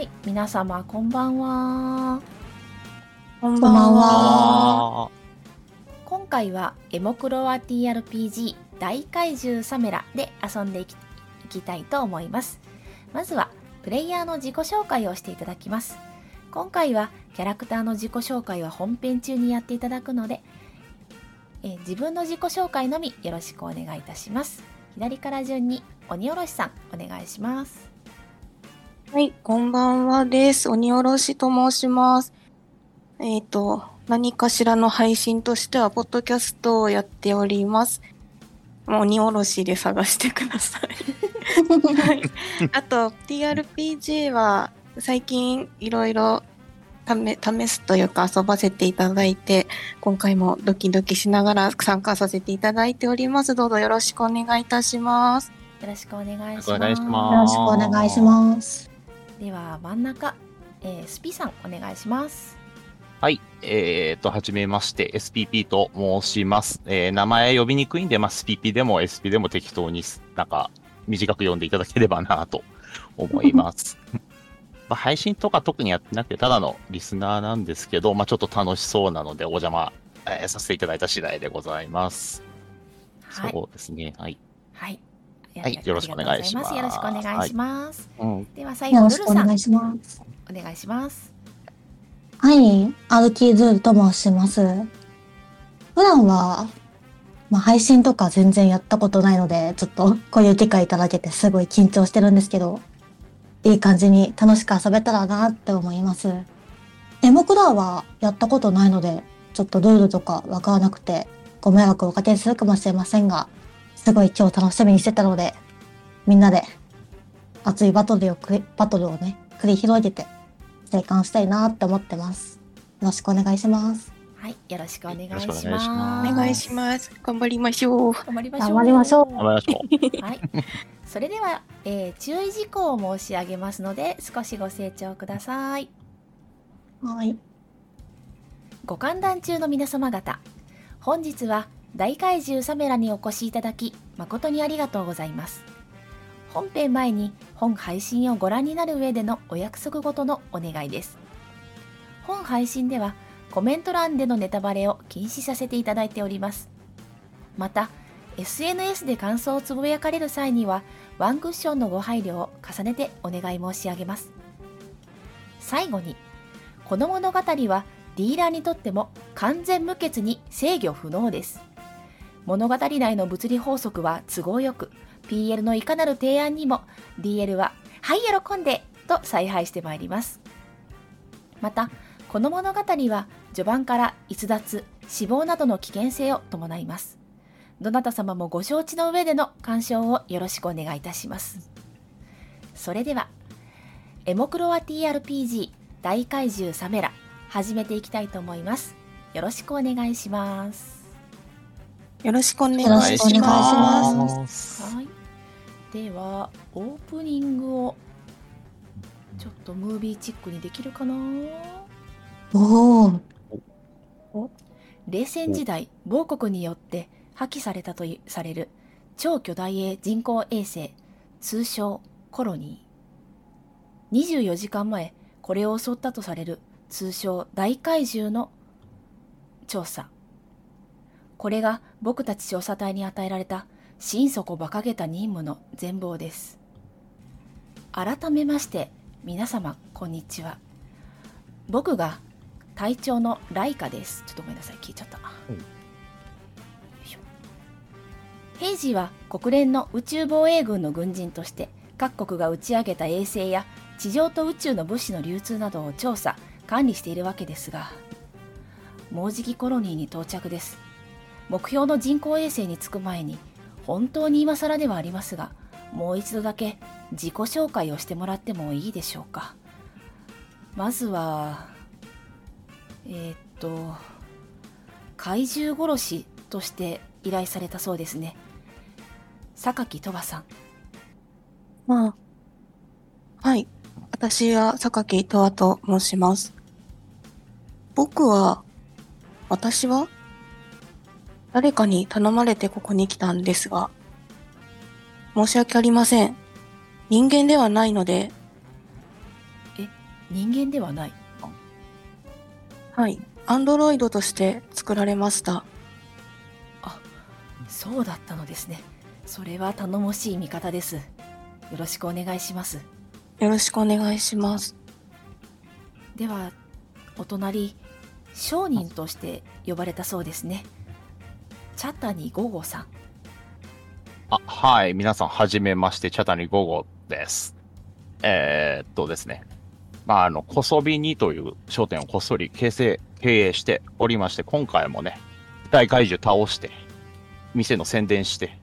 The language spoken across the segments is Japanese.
はい、皆様こんばんは。こんばんは。あ今回はエモクロア TRPG 大怪獣サメラで遊んでいきいきたいと思います。まずはプレイヤーの自己紹介をしていただきます。今回はキャラクターの自己紹介は本編中にやっていただくので、えー自分の自己紹介のみよろしくお願いいたします。左から順に鬼おろしさんお願いします。はい、こんばんはです。鬼おろしと申します。えっ、と、何かしらの配信としては、ポッドキャストをやっております。もう鬼おろしで探してください。はい、あと、TRPG は最近いろいろ試試すというか遊ばせていただいて、今回もドキドキしながら参加させていただいております。どうぞよろしくお願いいたします。よろしく。お願いしますよろしくお願いします。では真ん中、えースピさんお願いします。はい。えー、と、はじめまして、SPP と申します。えー名前呼びにくいんで、まあ、SPP でも SP でも適当に、なんか、短く読んでいただければなと思います。まあ、配信とか特にやってなくて、ただのリスナーなんですけど、まあ、ちょっと楽しそうなので、お邪魔、えーさせていただいた次第でございます。はい。そうですね。はい。はい。はいよろしくお願いしますよろしくお願いします。うん。では最後ルルさんしくお願いします。お願いします。はい、アルキーズールと申します。普段は、まあ、配信とか全然やったことないので、ちょっとこういう機会いただけてすごい緊張してるんですけど、いい感じに楽しく遊べたらなって思います。エモクラはやったことないので、ちょっとルールとかわからなくて、ご迷惑をおかけするかもしれませんが、すごい今日楽しみにしてたので、みんなで熱いバトルをくり、バトルをね、繰り広げて、生還したいなって思ってます。よろしくお願いします。はい。よろしくお願いします。お願いします。頑張りましょう。頑張りましょう。頑張りましょう頑張りましょう。はい。それでは、えー注意事項を申し上げますので、少しご清聴ください。はい。ご観覧中の皆様方、本日は大怪獣サメラにお越しいただき、誠にありがとうございます。本編前に本配信をご覧になる上でのお約束ごとのお願いです。本配信ではコメント欄でのネタバレを禁止させていただいております。また、SNS で感想をつぶやかれる際には、ワンクッションのご配慮を重ねてお願い申し上げます。最後に、この物語はディーラーにとっても完全無欠に制御不能です。物語内の物理法則は都合よく、PL のいかなる提案にも DL は「はい喜んで!」と采配してまいります。また、この物語は序盤から逸脱、死亡などの危険性を伴います。どなた様もご承知の上での鑑賞をよろしくお願いいたします。それでは、エモクロア TRPG 大怪獣サメラ始めていきたいと思います。よろしくお願いします。よろしくお願いします。はい。では、オープニングをちょっとムービーチックにできるかな？おお。冷戦時代、某国によって破棄されたといされる超巨大鋭人工衛星、通称コロニー。24時間前、これを襲ったとされる通称大怪獣の調査。これが僕たち調査隊に与えられた心底馬鹿げた任務の全貌です。改めまして、皆様、こんにちは。僕が隊長のライカです。ちょっとごめんなさい、聞いちゃった。よいしょ平時は国連の宇宙防衛軍の軍人として各国が打ち上げた衛星や地上と宇宙の物資の流通などを調査管理しているわけですがもうじきコロニーに到着です目標の人工衛星に着く前に本当に今更ではありますがもう一度だけ自己紹介をしてもらってもいいでしょうかまずはえーっと怪獣殺しとして依頼されたそうですね榊鳥羽さんまあ、はい。私は榊とわと申します。僕は、私は誰かに頼まれてここに来たんですが、申し訳ありません。人間ではないので、人間ではないはい。アンドロイドとして作られました。そうだったのですねそれは頼もしい味方ですよろしくお願いしますよろしくお願いします。ではお隣商人として呼ばれたそうですね茶谷午後さんあ、はい。皆さん、はじめまして、茶谷午後です。えー、っとですね。まあ、あの、こそびにという商店をこっそり形成、経営しておりまして、今回もね、大怪獣倒して、店の宣伝して、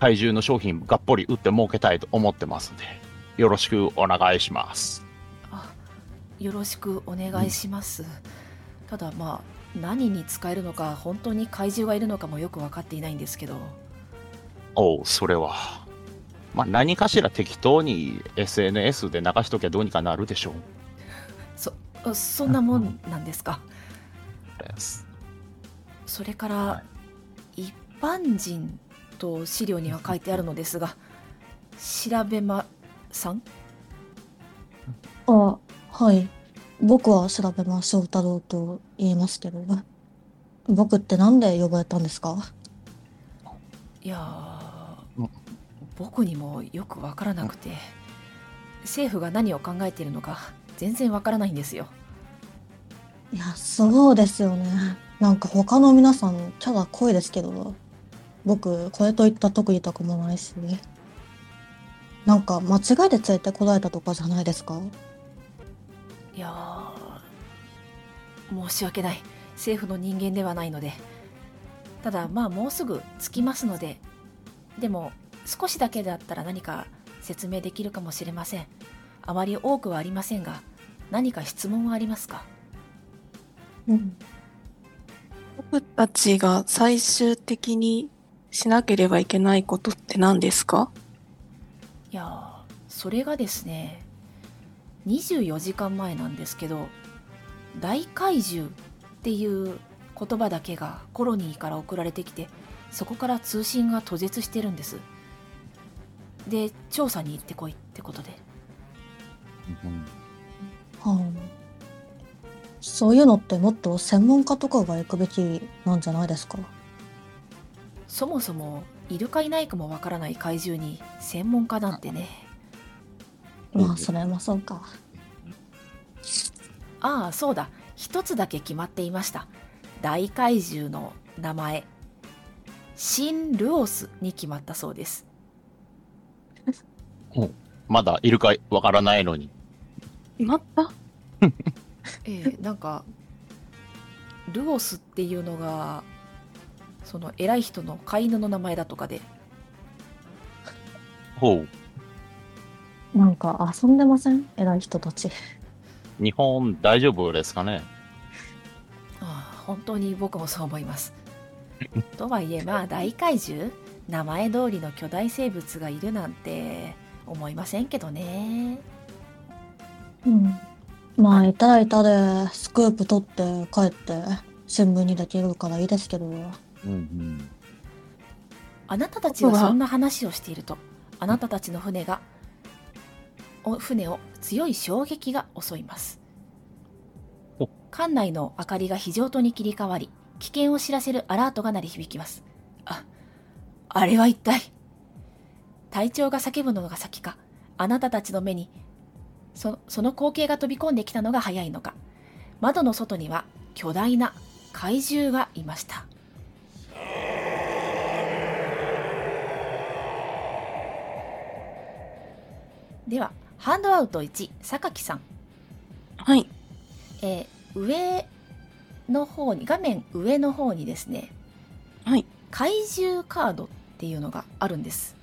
怪獣の商品がっぽり売って儲けたいと思ってますんで、よろしくお願いします。あよろしくお願いします、ただまあ何に使えるのか本当に怪獣がいるのかもよく分かっていないんですけどおう、それは。まあ、何かしら適当に SNS で流しときゃどうにかなるでしょう。そそんなもんなんですか？それから、は一般人と資料には書いてあるのですが調べまさん？あ、はい。僕は調べましょう太郎と言いますけど。僕ってなんで呼ばれたんですか？いやーうん僕にもよく分からなくて政府が何を考えているのか全然分からないんですよいや、そうですよね。なんか他の皆さん、キャラ濃いですけど、僕、これといった特技とかもないし。なんか間違いで連れてこられたとかじゃないですか？いやー申し訳ない。政府の人間ではないので。ただまあもうすぐ着きますので。でも少しだけだったら何か説明できるかもしれません。あまり多くはありませんが何か質問はありますか？うん。僕たちが最終的にしなければいけないことって何ですか？いやーそれがですね24時間前なんですけど大怪獣っていう言葉だけがコロニーから送られてきてそこから通信が途絶してるんです。で調査に行ってこいってことで。うん。はい。そういうのってもっと専門家とかが行くべきなんじゃないですか？そもそもいるかいないかもわからない怪獣に専門家なんてねまあ、それもそうか。ああそうだ。一つだけ決まっていました。大怪獣の名前。シン・ルオスに決まったそうです。まだいるかわからないのに。決まった？えーなんかルオスっていうのがその偉い人の飼い犬の名前だとかで。ほう。なんか遊んでません？偉い人たち。日本大丈夫ですかね？ああ本当に僕もそう思います とはいえまあ大怪獣？名前通りの巨大生物がいるなんて思いませんけどねうん。まあ、いたらいたで、スクープ取って帰って、新聞にできるからいいですけど。うんうん。あなたたちがそんな話をしているとあなたたちの船がお船を強い衝撃が襲います。お。艦内の明かりが非常灯に切り替わり危険を知らせるアラートが鳴り響きます。ああれは一体？隊長が叫ぶのが先か。あなたたちの目にそその光景が飛び込んできたのが早いのか。窓の外には巨大な怪獣がいました。ではハンドアウト1榊さん、はい。えー上の方に画面上の方にですねはい。怪獣カードっていうのがあるんです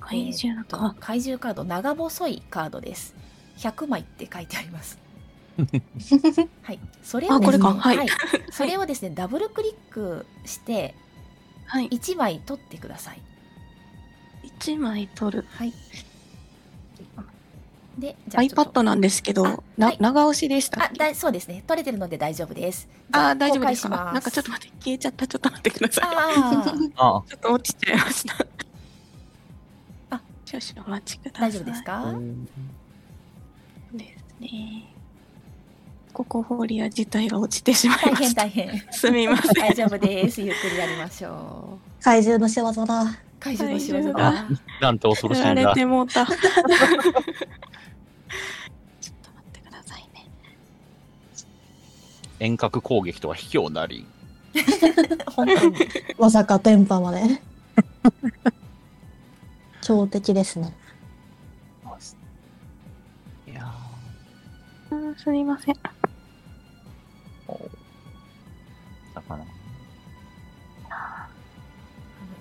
怪獣とか。怪獣カード長細いカードです100枚って書いてあります はいそれをあですねこれかはい それをですねダブルクリックしてはい。1枚取ってください1枚取る。はいでじゃあ iPad なんですけど、はい長押しでしたあっけ？だいそうですね取れてるので大丈夫ですあー、大丈夫ですなんかちょっと待って、消えちゃった。ちょっと待ってください。あちょっと落ちちゃいました。あ、少々お待ちください。大丈夫ですか？あ。ですね。ココフォーリア自体が落ちてしまい大ました。変大変。すみません。大丈夫です。ゆっくりやりましょう。怪獣の仕業だ。会場の仕業怪だ獣。なんて恐ろしい やられんだ。てもうた。遠隔攻撃とは卑怯なり。本当に。まさか電波まで。強敵ですね。いやうんすみません。ーだから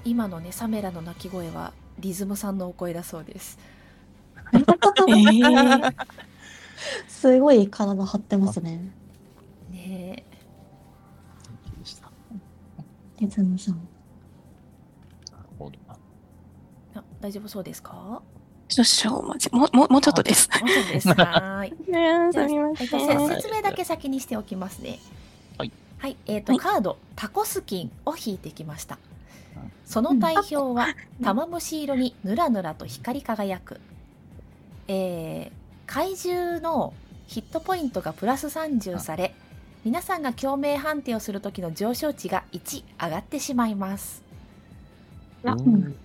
今のね、サメラの鳴き声はリズムさんのお声だそうです。えー、すごい体張ってますね。ねでしたリズムさん。なるほどな。え。あ大丈夫そうですか？少々お待ち。もう、もう、もうちょっとです。もちろんです。はーい。ねじゃあすみまえっと、せん。せ説明だけ先にしておきますね。はい。はい。えっ、と、はいカード、タコスキンを引いてきましたうん。その代表は、玉虫色にぬらぬらと光り輝く。えー、怪獣のヒットポイントがプラス30され、皆さんが共鳴判定をする時の上昇値が1上がってしまいます。あううん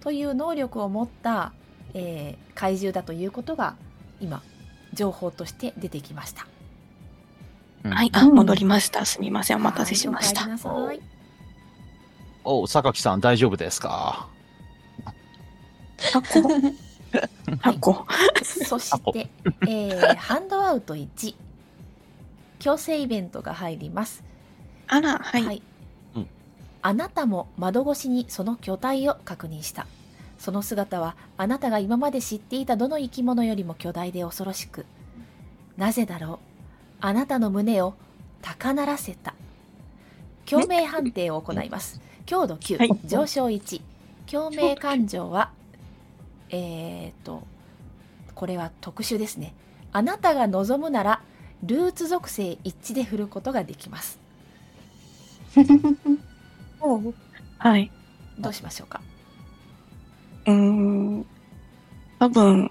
という能力を持った、えー怪獣だということが今情報として出てきました。はい、あ、うん戻りました。すみません。お待たせしました。はいおおう、榊さん大丈夫ですか？タコ。タコ。そして、えーハンドアウト1強制イベントが入ります。あら、はい。うんあなたも窓越しにその巨体を確認した。その姿はあなたが今まで知っていたどの生き物よりも巨大で恐ろしく。なぜだろう？あなたの胸を高鳴らせた。共鳴判定を行います。強度9、はい上昇1。共鳴感情は、えー、と、これは特殊ですね。あなたが望むなら、ルーツ属性一致で振ることができます。はい。どうしましょうか？うーん。多分、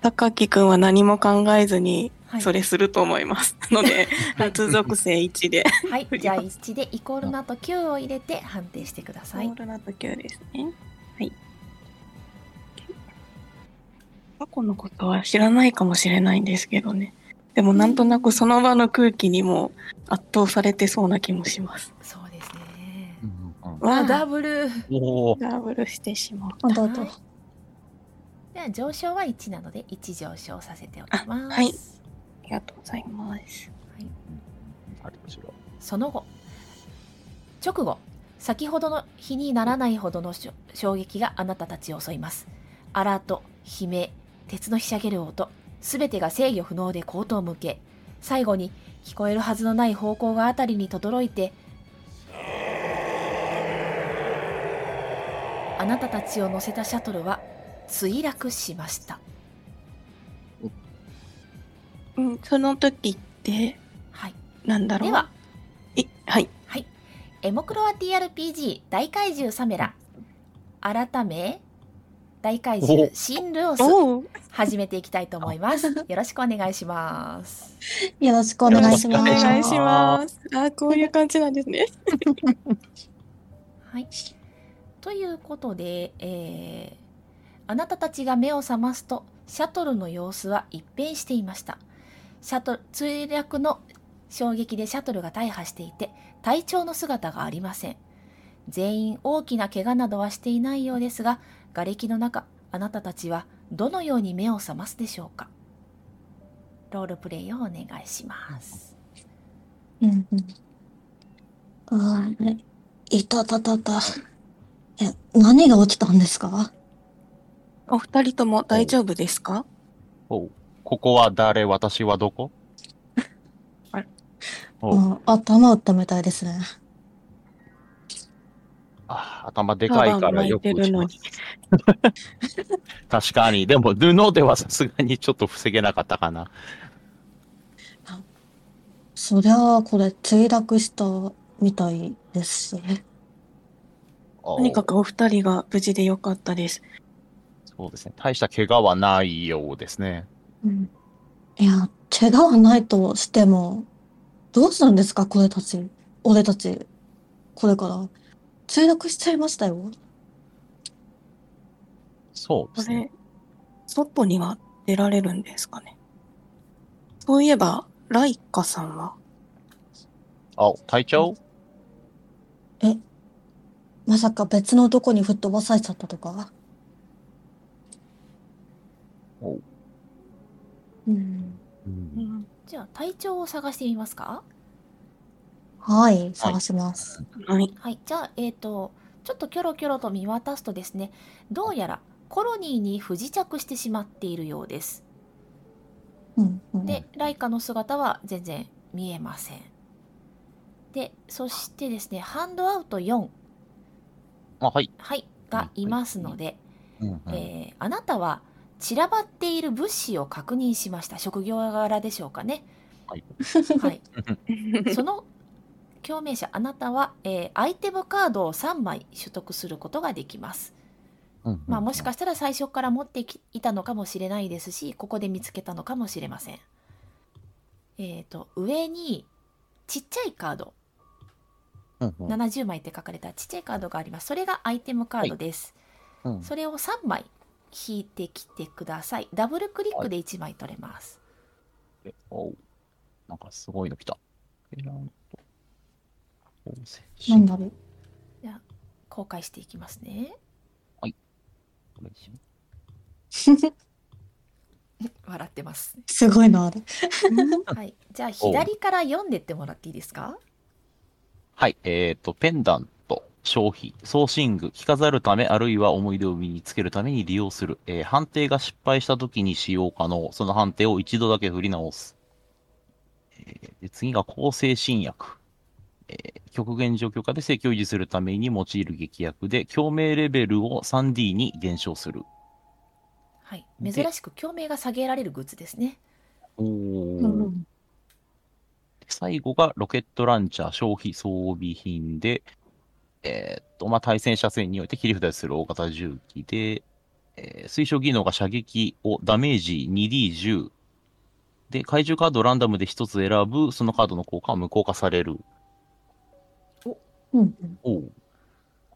高木くんは何も考えずにはい、それすると思います。ので、発属性1で。はい、じゃあます1でイコールの後9を入れて判定してくださいオー。ルナット9ですね。はい。過去のことは知らないかもしれないんですけどね。でもなんとなくその場の空気にも圧倒されてそうな気もします。そうですね。うんわあダブル。ダブルしてしまう。あどうぞはいでは上昇は1なので1上昇させておきます。あはいありがとうございます。ありがとうその後直後先ほどの比にならないほどの衝撃があなたたちを襲いますアラート悲鳴鉄のひしゃげる音すべてが制御不能で口頭向け最後に聞こえるはずのない方向があたりに轟いてあなたたちを乗せたシャトルは墜落しましたうん、その時って、はいなんだろう？ではえ、はい。はい。エモクロア TRPG 大怪獣サメラ。改め、大怪獣おシンルオス。始めていきたいと思い ます。よろしくお願いします。よろしくお願いします。お願いします。あ、こういう感じなんですね。はい。ということで、えー、あなたたちが目を覚ますと、シャトルの様子は一変していました。シャトル、墜落の衝撃でシャトルが大破していて、隊長の姿がありません。全員大きな怪我などはしていないようですが、瓦礫の中、あなたたちはどのように目を覚ますでしょうか？ロールプレイをお願いします。うんうん。あーいたたたた。え、何が起きたんですか？お二人とも大丈夫ですか？おうここは誰？私はどこ？あれおうあ頭打ったみたいですね。あ頭でかいからよく打ちます。確かに。でも布ではさすがにちょっと防げなかったかな。そりゃあ、これ墜落したみたいですね。おうとにかくお二人が無事でよかったです。そうですね。大した怪我はないようですね。うん。いや、怪我はないとしても、どうするんですか、これたち。俺たち。これから。墜落しちゃいましたよ。そうですね。これ、外には出られるんですかね。そういえば、ライカさんは、あ、隊長まさか別の男に吹っ飛ばされちゃったとか？おうん。うんじゃあ体調を探してみますか？はい、探します。はい。はいじゃあえっ、とちょっとキョロキョロと見渡すとですねどうやらコロニーに不時着してしまっているようです。うん、うん。で、ライカの姿は全然見えません。でそしてですねハンドアウト4あ、はい。はいがいますので、うんうん。えーあなたは散らばっている物資を確認しました。職業柄でしょうかね。はい、はい、その共鳴者あなたは、えーアイテムカードを3枚取得することができます、うんまあ、もしかしたら最初から持ってきいたのかもしれないですしここで見つけたのかもしれません。えっ、と上にちっちゃいカード。うんうん。70枚って書かれたちっちゃいカードがあります。それがアイテムカードです、うん。それを3枚引いてきてください。ダブルクリックで1枚取れます、えおう。なんかすごいの来た。なんだろう。公開していきますねこれしよ 笑ってますすごいな、あれ。はいじゃあ左から読んでってもらっていいですか？はい。えっ、と、ペンダント、消費、送信具、着飾るため、あるいは思い出を身につけるために利用する。えー判定が失敗した時に使用可能。その判定を一度だけ振り直す。えーで次が構成新薬。えー極限状況下で正規を維持するために用いる劇薬で、共鳴レベルを 3D に減少する。はいで珍しく共鳴が下げられるグッズですねおーうん最後がロケットランチャー消費装備品で、えーっと、まあ、対戦車線において切り札する大型重機で、えー推奨技能が射撃をダメージ 2D10。で、怪獣カードをランダムで1つ選ぶ、そのカードの効果は無効化される。うん。うん。おう。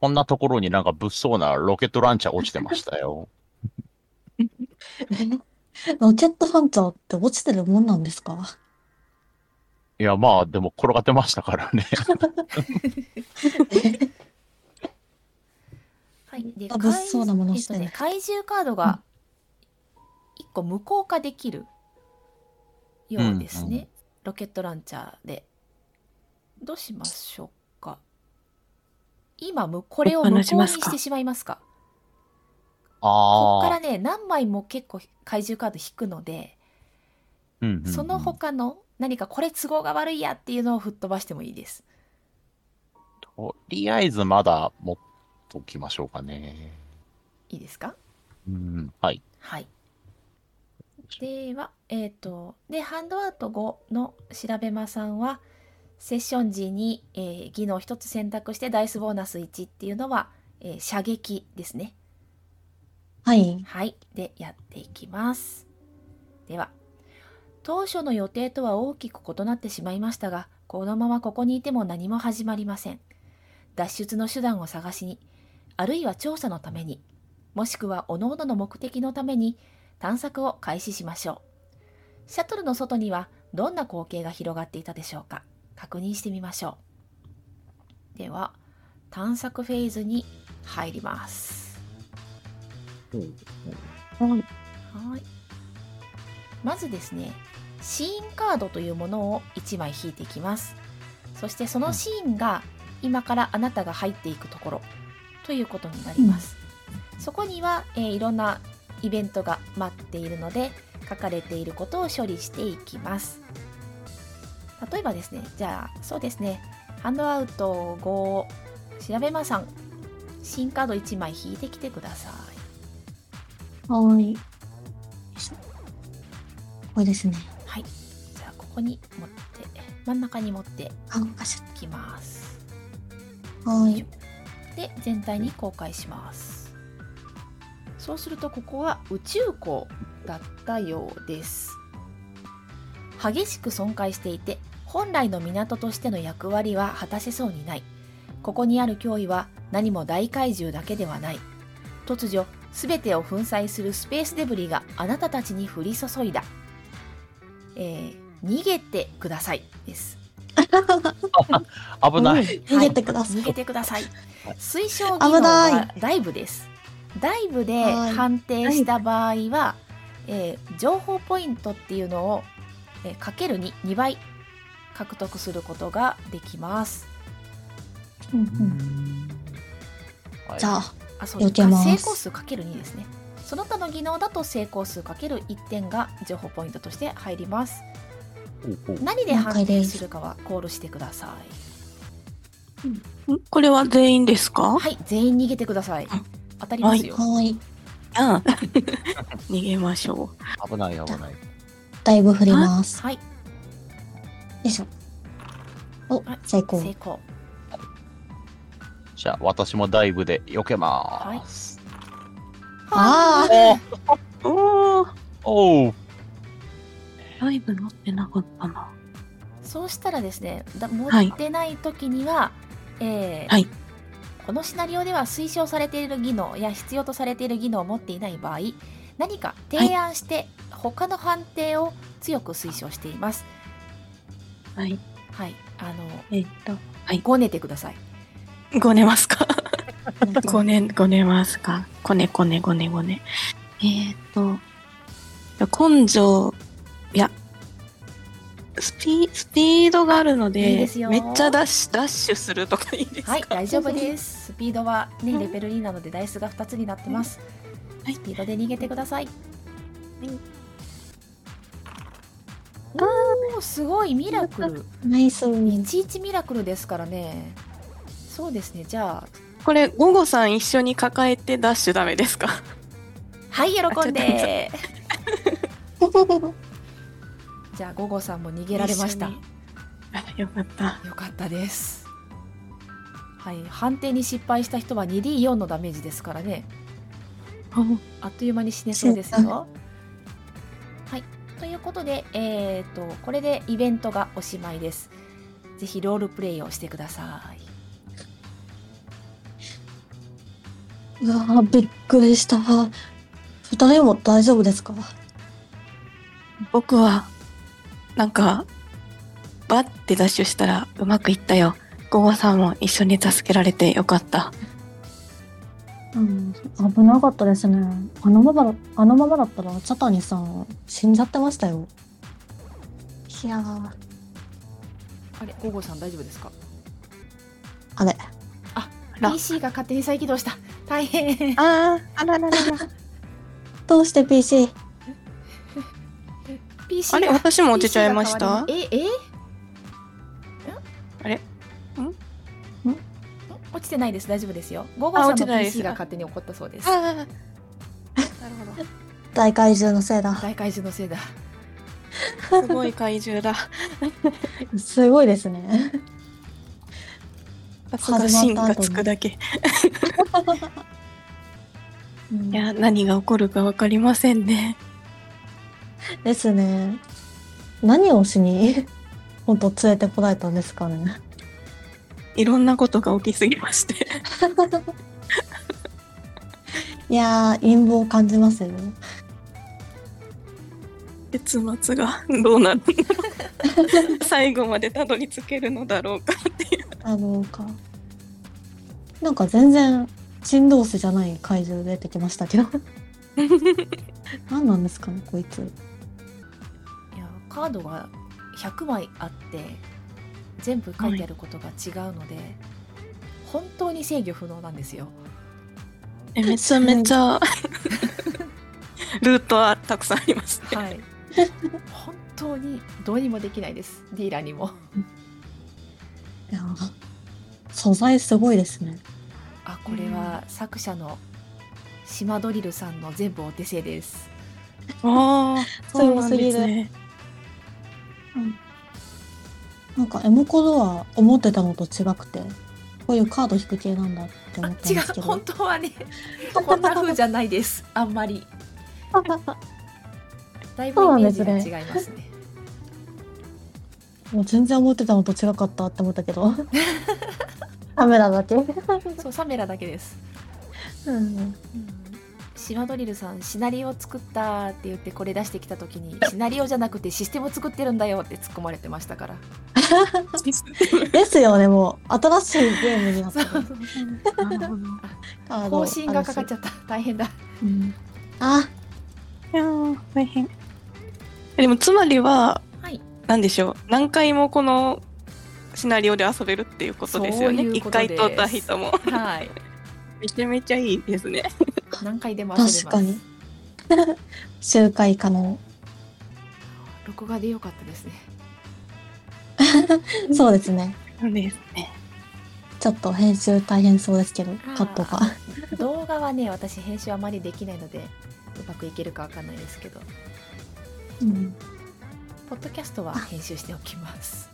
こんなところになんか物騒なロケットランチャー落ちてましたよ。ロケットハンターって落ちてるもんなんですか？いや、まあ、でも転がってましたからね。はい。であ物騒なものしてね。怪獣カードが1個無効化できるようですね、うんうん。ロケットランチャーで。どうしましょうか？今むこれを無効に話してしまいますか？こっから。ね何枚も結構怪獣カード引くので、うんうんうんその他の何かこれ都合が悪いやっていうのを吹っ飛ばしてもいいですとりあえずまだ持っときましょうかね。いいですか？うん。はい。はい。では、えっ、と、で、ハンドアウト5の調べまさんは、セッション時に、えー技能を1つ選択してダイスボーナス1っていうのは、えー射撃ですね。はい。はい。で、やっていきます。では、当初の予定とは大きく異なってしまいましたが、このままここにいても何も始まりません。脱出の手段を探しに、あるいは調査のために、もしくは各々の目的のために探索を開始しましょう。シャトルの外にはどんな光景が広がっていたでしょうか確認してみましょう。では、探索フェーズに入ります。はい。まずですね、シーンカードというものを1枚引いていきます。そしてそのシーンが今からあなたが入っていくところということになります。そこには、えーいろんなイベントが待っているので、書かれていることを処理していきます。例えばですね、じゃあ、そうですね、ハンドアウト5、調べまさん、シーンカード1枚引いてきてください。はい。これですね。はい。じゃあ、ここに持って、真ん中に持ってきます。はい。で、全体に公開します。そうすると、ここは宇宙港だったようです。激しく損壊していて本来の港としての役割は果たせそうにない。ここにある脅威は何も大怪獣だけではない。突如全てを粉砕するスペースデブリがあなたたちに降り注いだ、えー逃げてください。です。危ない。逃げてください。逃げてください。推奨技能はダイブです。ダイブではい。判定した場合は、えー情報ポイントっていうのを、えーかける22倍獲得することができます。うんうん。はい。じゃあ、あそう避けます。成功数かける2ですね。その他の技能だと成功数かける1点が情報ポイントとして入ります。ほうほう。何で判定するかはコールしてください。ん。これは全員ですか？はい全員逃げてください。うん当たりますよ、はい。うん。逃げましょ危ない危ない。だいぶ振ります。よはいいしょ。おはい、成功。成功じゃあ、私もダイブで避けます。あう。おー、おおライブ乗ってなかったな。そうしたらですねだ持はいってない時には、えーはいこのシナリオでは推奨されている技能や必要とされている技能を持っていない場合何か提案して他の判定を強く推奨しています。はい。はい。あのえっと、ごねてください。ごねますか？ー ごね、ごねますか？こねこねごねごね。えっと、根性、いや、スピスピードがあるのでめっちゃダッシュ、ダッシュするとかいいですか？はい大丈夫です。スピードはねレベル2なのでダイスが2つになってます、はいスピードで逃げてください、おーすごいミラクル。ナイス。11ミラクルですからね。そうですねじゃあ。これ、午後さん一緒に抱えてダッシュダメですか？はい喜んで。じゃあ午後さんも逃げられました。よかった。よかったです。はい判定に失敗した人は 2D4 のダメージですからね あっという間に死ねそうですよはいということでえっ、とこれでイベントがおしまいですぜひロールプレイをしてくださいうわーびっくりした。二人も大丈夫ですか？僕は、なんか、バッてダッシュしたらうまくいったよ。午後さんも一緒に助けられてよかった。うん、危なかったですね。あのままだ、あのままだったら、チャタニさん、死んじゃってましたよ。いやー、あれ午後さん大丈夫ですか？あれ、ら PC が勝手に再起動した。大変。ああ、あらららら。どうして PC? PC あれが私も落ちちゃいました？ええ？落ちてないです大丈夫ですよ午後さんの PC が勝手に起こったそうです。なるほ大怪獣のせいだ。大怪獣のせいだど。すごい怪獣だ。すごいですね。さすがつくだけ。うんいや、何が起こるかわかりませんね。ですね。何をしに、本当連れてこられたんですかね。いろんなことが起きすぎまして。いやー、陰謀を感じますよ。結末がどうなるの 最後までたどり着けるのだろうかっていう。あのか。なんか全然、振動子じゃない怪獣出てきましたけど。何なんですかね、こいつ。いやカードが100枚あって全部書いてあることが違うので、本当に制御不能なんですよ。えめちゃめちゃ ルートはたくさんありますね。はい。本当にどうにもできないです。ディーラーにも。いやー素材すごいですね。あこれは作者の島ドリルさんの全部お手製です。ああ、そうなんですね。なんかエモコドは思ってたのと違くて、こういうカード引く系なんだって思ったん違ですけど。う本当はねこんな風じゃないですあんまりだいぶイメージが違いますねもう全然思ってたのと違かったって思ったけど。カメラだけ。そうサメラだけですうん。島ドリルさんシナリオ作ったって言ってこれ出してきた時にシナリオじゃなくてシステム作ってるんだよって突っ込まれてましたから ですよね、もう。新しいゲームになってそうる。なるほど。カード更新がかかっちゃった大変だうんあ、いやー大変。でもつまりは、はいなんでしょう。何回もこのシナリオで遊べるっていうことですよね。一回通った人も。はいめちゃめちゃいいですね。何回でも遊べます確かに。周回可能。録画でよかったですね そうですね。そうですね。ちょっと編集大変そうですけど、カットが。動画はね私編集あまりできないのでうまくいけるかわかんないですけどうんポッドキャストは編集しておきます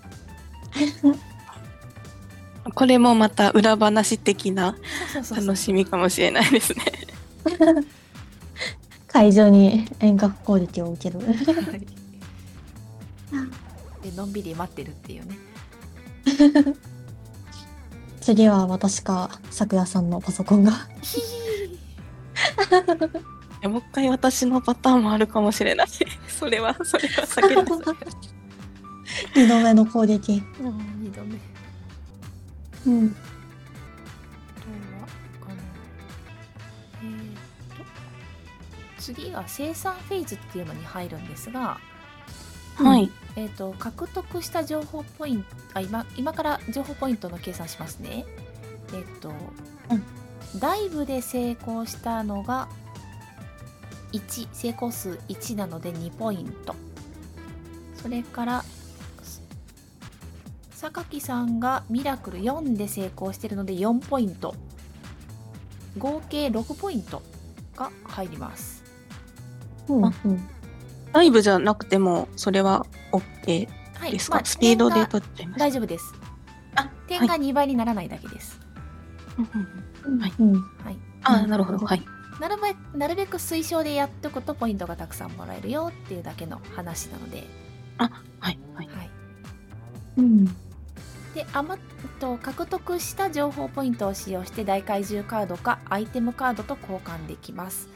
これもまた裏話的な楽しみかもしれないですね。会場に遠隔攻撃を受ける。はい でのんびり待ってるっていうね 次は私か、咲夜さんのパソコンが。もう一回私のパターンもあるかもしれない。それは、それは避けて。二度目の攻撃。ー2度目うん。あとはあのえー、と次が生産フェーズっていうのに入るんですが、はい。えー、と獲得した情報ポイントあ今今から情報ポイントの計算しますね。えっ、と、ダイブで成功したのが1成功数1なので2ポイントそれから榊さんがミラクル4で成功してるので4ポイント合計6ポイントが入りますうん。あうん。ライブじゃなくても、それは OK はいですか、まあスピードで取っちゃいます。大丈夫ですあ、点が2倍にならないだけです、はいうん。はいあ、なるほど。はい。なるべなるべく推奨でやっとくとポイントがたくさんもらえるよっていうだけの話なので、はい。はい。はい、うん。で余っと獲得した情報ポイントを使用して大怪獣カードかアイテムカードと交換できます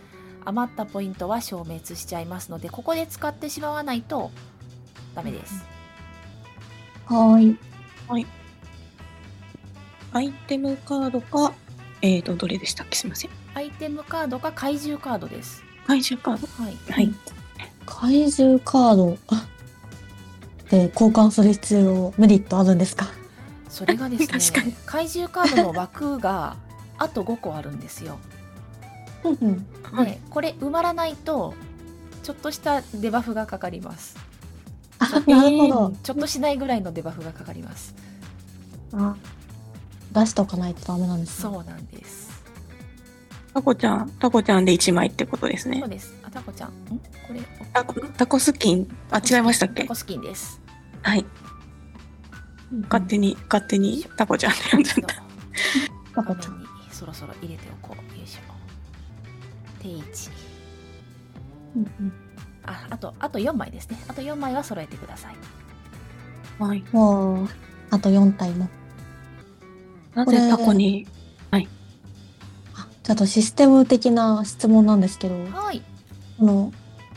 余ったポイントは消滅しちゃいますのでここで使ってしまわないとダメです、はーい。アイテムカードか、えーと、どれでしたっけ？すいません。アイテムカードか怪獣カードです怪獣カード？はいはい。怪獣カードで 交換する必要、メリットあるんですか？それがです 確かにね怪獣カードの枠があと5個あるんですようんうん。はい。でこれ埋まらないとちょっとしたデバフがかかりますあ、なるほど。ちょっとしないぐらいのデバフがかかりますあ出しとかないとダメなんですね。そうなんですタコちゃん、タコちゃんで1枚ってことですねそう。ですあタコちゃんん？これタコタコスキン、あ、違いましたっけ？タコスキンですはい。うん勝手に、勝手にタコちゃんって呼んじゃった。タコちゃん。にそろそろ入れておこう。よいしょ。定位置うんうん。ああとあと4枚ですね。あと4枚は揃えてください。はい。もう、あと4体も。なぜタコに、あちょっとシステム的な質問なんですけど、はい。あの、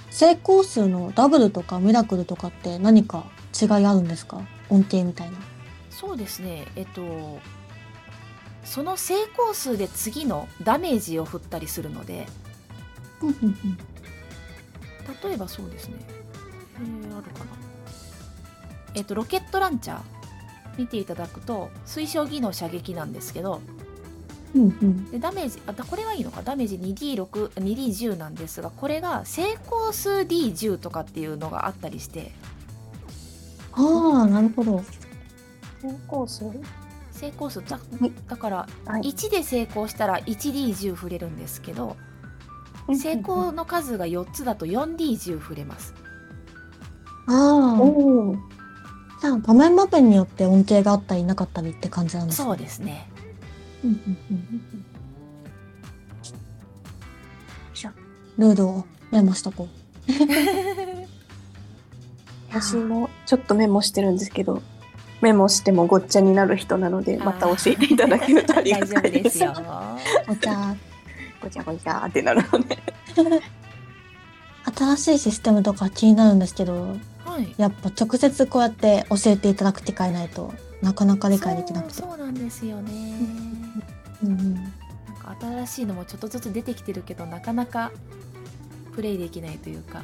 成功数のダブルとかミラクルとかって何か違いあるんですか？音程みたいな。そうですね。えっとその成功数で次のダメージを振ったりするので。うんうんうん。例えばそうですね。えー、あるかな。えっとロケットランチャー。見ていただくと推奨技能射撃なんですけど。うんうん。でダメージあだこれはいいのか？ダメージ 2D62D10 なんですがこれが成功数 D10 とかっていうのがあったりしてああ、なるほど。成功数成功数だはい。だからはい。1で成功したら 1D10 振れるんですけど成功の数が4つだと 4D10 振れます。ああ。おー。じゃあ画面マップによって音程があったりなかったりって感じなんですねそうですね。うんうんうんルールをメモしとこう。私もちょっとメモしてるんですけど、メモしてもごっちゃになる人なので、また教えていただけるとありが大丈夫たいで。ですすよ。お茶、ごちゃごちゃってなるので。新しいシステムとか気になるんですけど、はい。やっぱ直接こうやって教えていただく機会ないとなかなか理解できなくて。そうそうなんですよね。うんうんなんか新しいのもちょっとずつ出てきてるけどなかなかプレイできないというか。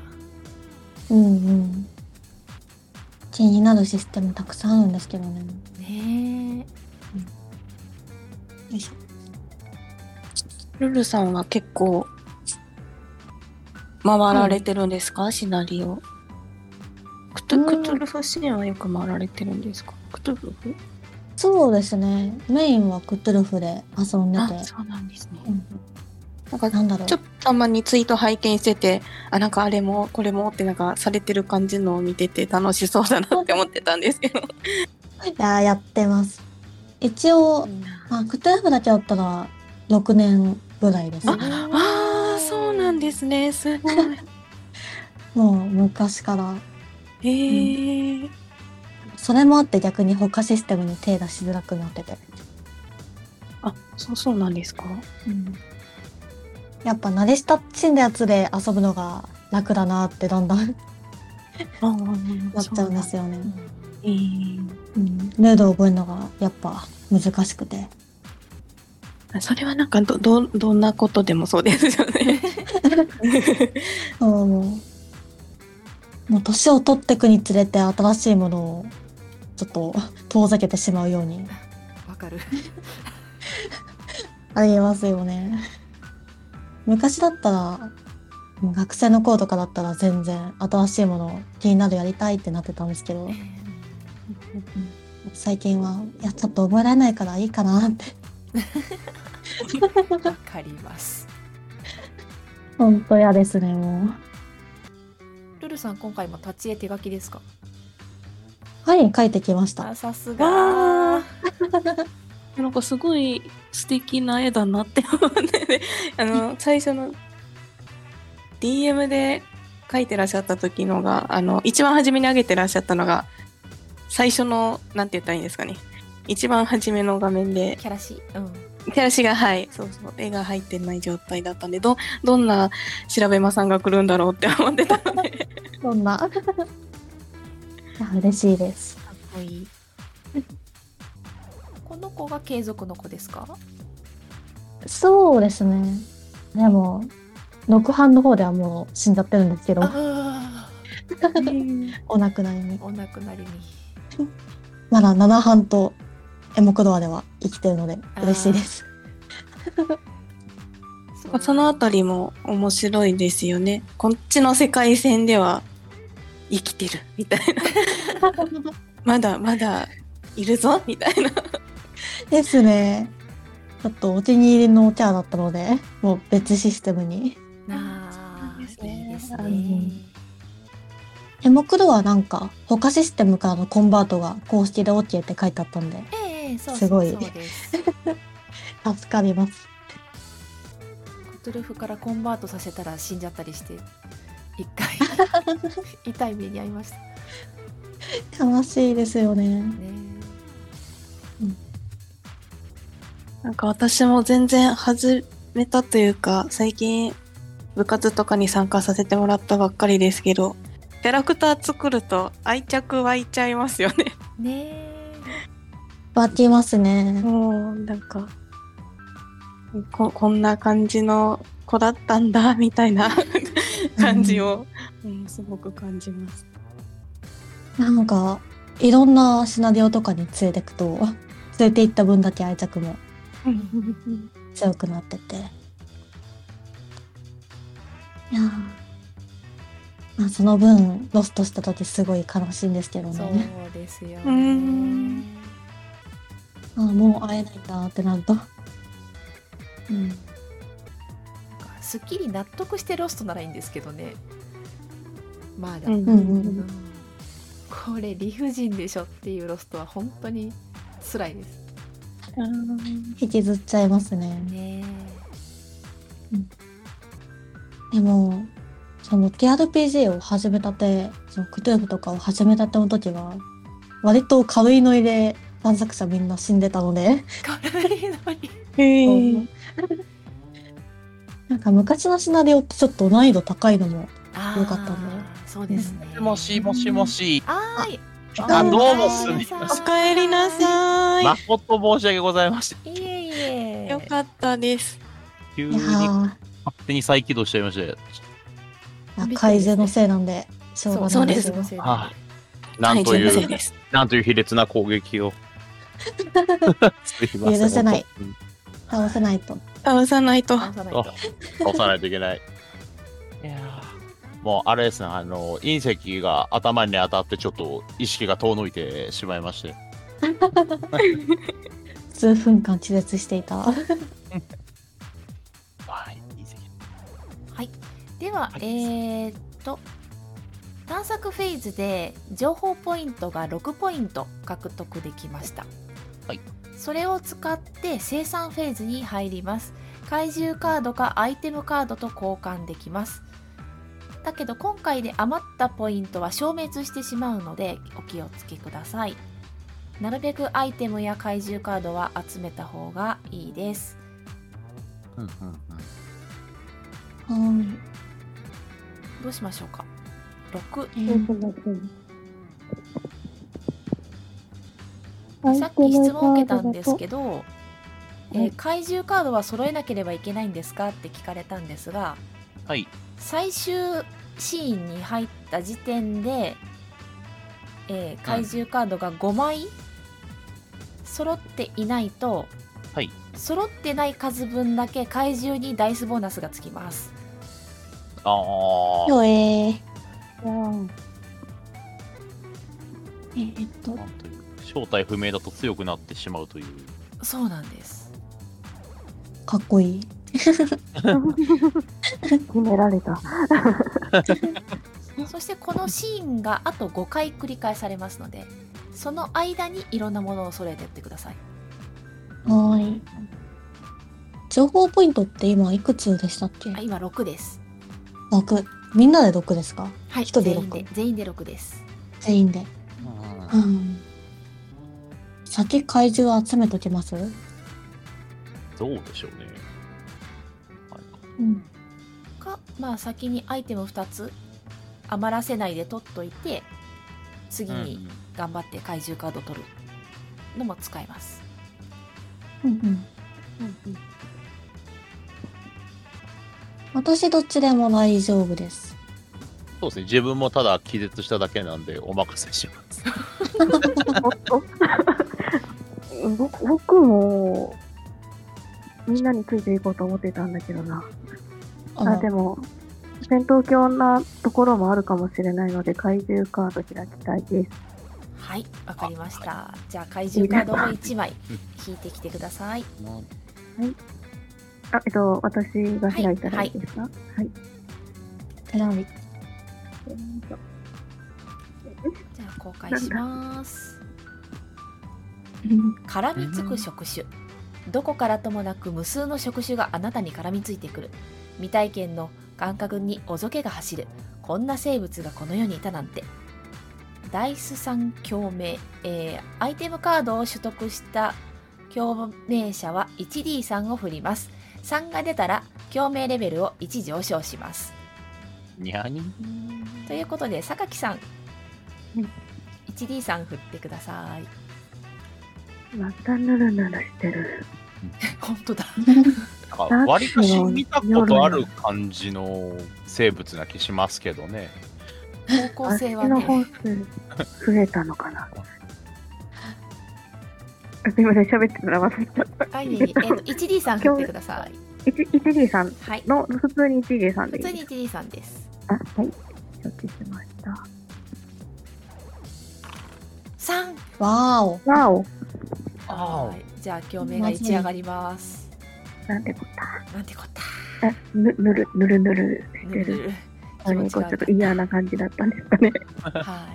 うんうん。気になるシステムたくさんあるんですけどね。ねよいしょ。ルルさんは結構、回られてるんですか、シナリオ。クトうんクトゥルフシーンはよく回られてるんですか？クトゥルフ？そうですね。メインはクトゥルフで遊んであ、て。そうなんですね。うんなんかなんだろうちょっ。とたまにツイート拝見してて、あ、なんかあれもこれもってなんかされてる感じのを見てて楽しそうだなって思ってたんですけど。いやーやってます。一応、まあ、クトゥルフだけだったら6年ぐらいですね。ああ、そうなんですね。すごい。もう昔から。へえ。それもあって逆に他システムに手出しづらくなってて。あ、そうそうなんですか？やっぱ慣れ親しんだやつで遊ぶのが楽だなってだんだんなっちゃうんですよね。えーうん、ルールを覚えるのがやっぱ難しくて。それはなんかど、ど、どんなことでもそうですよね。そう、もう年を取っていくにつれて新しいものをちょっと遠ざけてしまうようにわかる。ありますよね。昔だったら、学生の頃とかだったら全然新しいもの気になるやりたいってなってたんですけど、最近は、いや、ちょっと覚えられないからいいかなって。わかります。ほんと嫌ですね、もルルさん今回も立ち絵手書きですか？う。はい、書いてきました。あさすわが。なんかすごい素敵な絵だなって思ってね。あの、最初の DM で描いてらっしゃった時のが、あの、一番初めに上げてらっしゃったのが、最初の、なんて言ったらいいんですかね。一番初めの画面で、キャラシ。うん。手足が、はい、そうそう、絵が入ってない状態だったんで、ど、どんな調べまさんが来るんだろうって思ってたので。そんな？嬉しいです。かっこいい。この子が継続の子ですか？そうですね。でも、6班の方ではもう死んじゃってるんですけど。お亡くなりに。お亡くなりに。まだ7班とエモクドアでは生きてるので嬉しいです。そのあたりも面白いですよね。こっちの世界線では生きてるみたいな。まだまだいるぞみたいな。ですね。ちょっとお気に入りのキャラだったので、もう別システムに。ああ、そうですねいいですうねん。エモクドアなんか他システムからのコンバートが公式で OK って書いてあったんで、ええそうすごい。助かります。クトゥルフからコンバートさせたら死んじゃったりして、一回 痛い目に遭いました悲しいですよね。ね。なんか私も全然始めたというか、最近部活とかに参加させてもらったばっかりですけど、キャラクター作ると愛着湧いちゃいますよね。ねえ。湧きますね。もう、なんか、ここんな感じの子だったんだ、みたいな 感じを、うんすごく感じます。なんか、いろんなシナリオとかに連れてくと、連れて行った分だけ愛着も 強くなってて。いやーまあ、その分、ロストした時すごい悲しいんですけどそうね。ですようねん。あもう会えないんだってなると。うん。すっきり納得してロストならいいんですけどね。まだ。うんうんうんこれ理不尽でしょっていうロストは本当に辛いです引きずっちゃいますね。ねでも、その TRPG を始めたて、そのクトゥーフとかを始めたての時は、割と軽いノリで探索者みんな死んでたので、軽いのに。へ え。なんか昔のシナリオってちょっと難易度高いのも、よかったねそうですね。もしもしもし。はーい。あ、どうもすみまおせん。かえりなさ誠申し訳ございません。いえいえ。い。よかったです。急いやに勝ー手に再起動しちゃいまして。まあ怪獣のせいなんで、しょうがそうないです。ですよ。はい。なんという。なんという卑劣な攻撃を。すいません許せない。本倒せないと。倒さないと。倒さないと。倒さないといけない。もうあれですね、あの、隕石が頭に当たってちょっと意識が遠のいてしまいまして。数分間気絶していた。はい、隕石。はい。では、はいえーっと、探索フェーズで情報ポイントが6ポイント獲得できました。はい。それを使って生産フェーズに入ります。怪獣カードかアイテムカードと交換できます。だけど今回で余ったポイントは消滅してしまうのでお気をつけください。なるべくアイテムや怪獣カードは集めた方がいいです。うんうんうんはい。どうしましょうか？6えーさっき質問を受けたんですけど、えー怪獣カードは揃えなければいけないんですか？って聞かれたんですがはい。最終シーンに入った時点で、えー怪獣カードが5枚揃っていないと、はい揃ってない数分だけ怪獣にダイスボーナスがつきますああ。よえー。えーっと、正体不明だと強くなってしまうという。そうなんですかっこいい。決められた。そしてこのシーンがあと5回繰り返されますのでその間にいろんなものを揃えていってくださいはーい。情報ポイントって今いくつでしたっけ？あ今6です ?6。みんなで6ですか？はい一人全員六で全員で6です全員で。うんうん。先怪獣集めときます？どうでしょうね。はいうん。かまあ先にアイテム2つ余らせないで取っといて次に頑張って怪獣カード取るのも使えますうんうん。私どっちでも大丈夫です。そうですね。自分もただ気絶しただけなんでお任せします。僕僕も、みんなについていこうと思ってたんだけどな。ああ、でも、戦闘狂なところもあるかもしれないので、怪獣カード開きたいです。はいわかりました。じゃあ怪獣カードを1枚引いてきてください。あ、えっと、私が開いたらいいですか？はい。ペラリ。じゃあ公開します。うん絡みつく触手。どこからともなく無数の触手があなたに絡みついてくる未体験の感覚におぞけが走る。こんな生物がこの世にいたなんて。ダイス3共鳴、えーアイテムカードを取得した共鳴者は 1D3 を振ります。3が出たら共鳴レベルを1上昇します。にゃにということで榊さん。うん。1D3 振ってください。またぬるぬるしてる。本当だ か割かし見たことある感じの生物な気しますけどね。方向性は足の本ね数増えたのかな。あすいません、喋ってたら忘れちゃった。あいえいえ、えっと 1D3 振ってください。1 1D さんはい。の、普通に 1D さんで普通にいいです 1D3 です。あ、はい。承知しました。3! わーお。わおはい。じゃあ、共鳴が1上がります。なんてこった？なんてこった？あ、ぬ、ぬる、ぬるぬるしぬてる。るぬるあれ、こうちょっと嫌な感じだったんですかね。は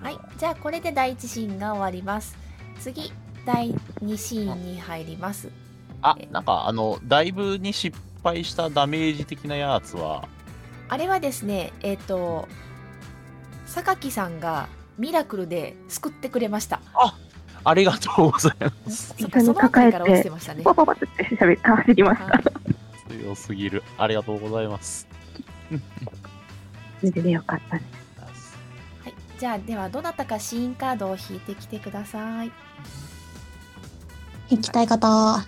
い。はい。じゃあ、これで第1シーンが終わります。次、第2シーンに入ります。あ、なんかあの、だいぶに失敗したダメージ的なやつは、あれはですねえっ、と榊さんがミラクルで救ってくれましたありがとうございます。そっかそのあたりから落ちてましたねパパパって喋った、走りました。強すぎる。ありがとうございます。それでよかったです。はい、じゃあではどなたかシーンカードを引いてきてください行きたい方。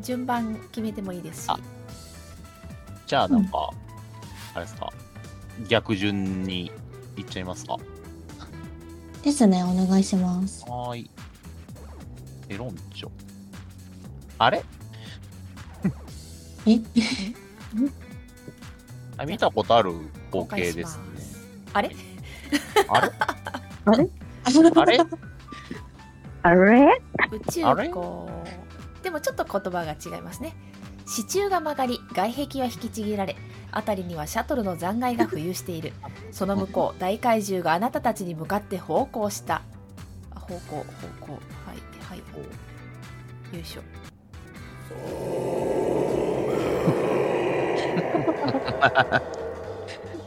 順番決めてもいいですしあじゃあ、なんか、あれですか。逆順に行っちゃいますか。ですね、お願いします。はーい。エロンチョ。あれ？え？あ見たことある光景ですね。あれ？あれ？あれ？あれ？あれ？宇宙あれ？港でもちょっと言葉が違いますね。支柱が曲がり外壁は引きちぎられ辺りにはシャトルの残骸が浮遊している。その向こう大怪獣があなたたちに向かって方向した。あ方向方向はいはい。よいしょ。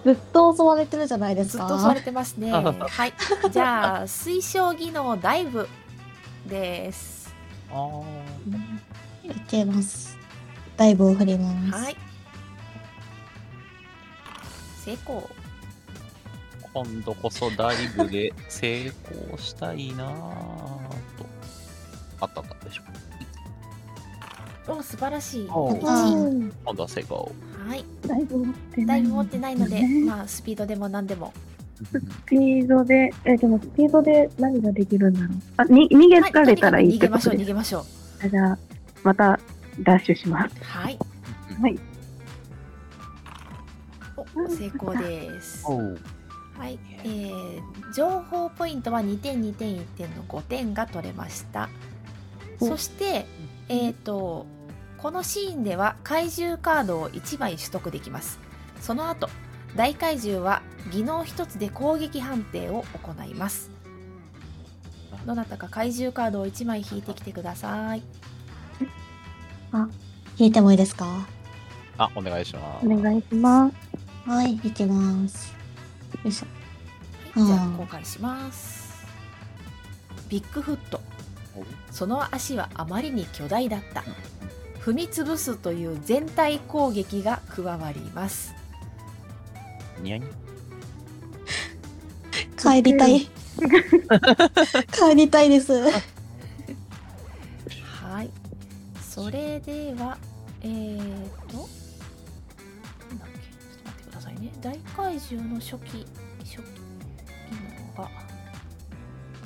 ずっと襲われてるじゃないですか。ずっと襲われてますね。はい。じゃあ推奨技能ダイブです。あー。いけます。ダイブを振ります。はい成功今度こそダイブで成功したいなぁと。あったあったでしょ。お素晴らしいお1あ今度は成功。はいだいぶ持ってない。だいぶ持ってないので、ねまあスピードでも何でもスピードで、え、でもスピードで何ができるんだろう。あ、に、逃げられたらいいって逃げましょう逃ことですげましょうか。じゃあ、また、ダッシュします。はいはい。お成功です。はい、えー、情報ポイントは2点2点1点の5点が取れました。お。そしてえっ、とこのシーンでは怪獣カードを1枚取得できます。その後大怪獣は技能1つで攻撃判定を行います。どなたか怪獣カードを1枚引いてきてください。引いてもいいですか？あ、お願いします。お願いします。はい、いきます。よいしょ。はいじゃあうん公開しますビッグフットその足はあまりに巨大だった踏みつぶすという全体攻撃が加わりますにゃに帰りたい。帰りたいです。はいそれではえっと大怪獣の初期初期技能が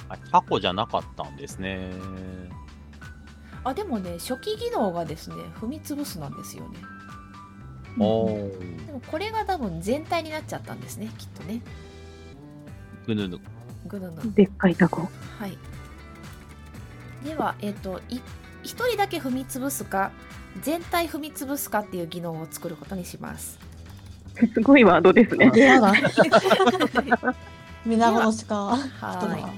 あタコじゃなかったんですね。あでもね初期技能がですね踏みつぶすなんですよねおー。でもこれが多分全体になっちゃったんですねきっとねぐぬぬ。ぐぬぬでっかいタコ。はい。では、えっ、と、い一人だけ踏み潰すか、全体踏み潰すかっていう技能を作ることにします。すごいワードですね。嫌だ。皆殺しか。は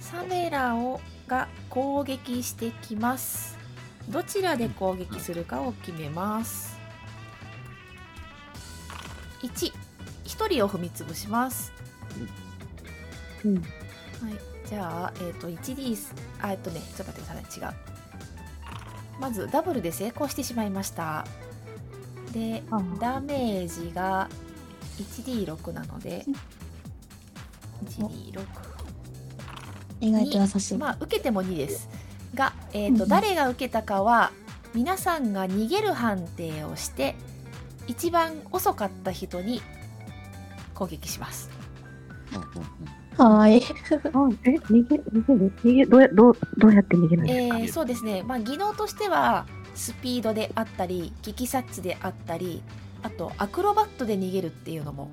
い。サメラをが攻撃してきます。どちらで攻撃するかを決めます。1、一人を踏み潰します。うん。はい、じゃあ、えっ、と、1D、あ、えっとね、ちょっと待ってください、違う。まず、ダブルで成功してしまいました。で、あダメージが 1D6 なので、1D6。意外と優しい。まあ、受けても2です。が、えっ、と、うん誰が受けたかは、皆さんが逃げる判定をして、一番遅かった人に攻撃します。はい。あ、え、逃げ、逃げる？逃げ、どうや、どう、どうやって逃げるんですか、えーそうですね、まあ、技能としてはスピードであったり危機察知であったりあとアクロバットで逃げるっていうのも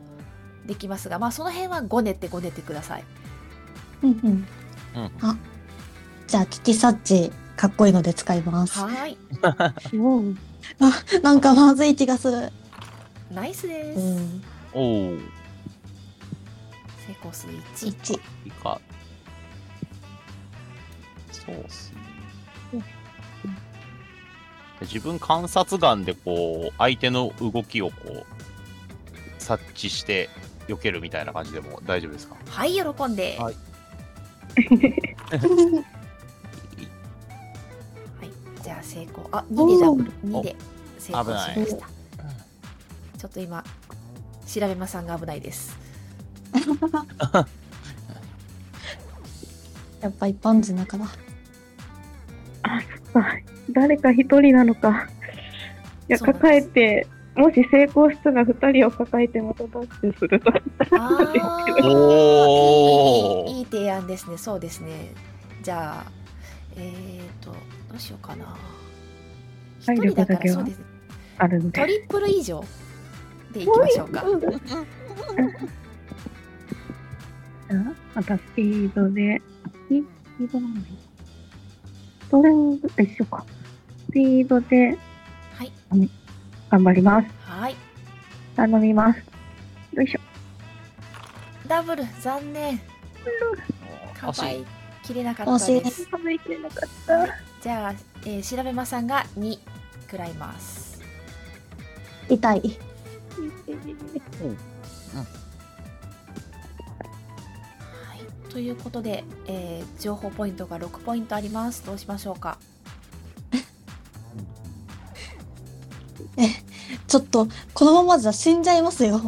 できますが、まあ、その辺はごねてごねてくださいうんうん。うんじゃあ、危機察知、かっこいいので使います。はーい うん。なんかまずい気がする。ナイスです、うん。おー。成功数1 1。いいか。そうっすね。自分観察眼でこう、相手の動きをこう、知して避けるみたいな感じでも大丈夫ですか？はい、喜んで。はい はい、じゃあ成功。あ、2でダブル。2で成功しました。ちょっと今、調べまさんが危ないです。やっぱ一般人だから。か。誰か一人なのか。いや、抱えて、もし成功したら二人を抱えてまたダッシュすると。あー おーいい提案ですね。そうですね。じゃあ、えーと、どうしようかな。一体人だか力だけはらそうです。あるので。トリプル以上でいきましょうか。またスピードで、えスピードなんだよ。それと一緒か。スピードではい。頑張ります。はい。頼みます。よいしょ。ダブル、残念。かれなかったで惜す。れなかった。じゃあ、えー、調べまさんが2食らいます。痛い。はい。ということで、えー情報ポイントが6ポイントあります。どうしましょうか？ちょっと、このままじゃ死んじゃいますよ。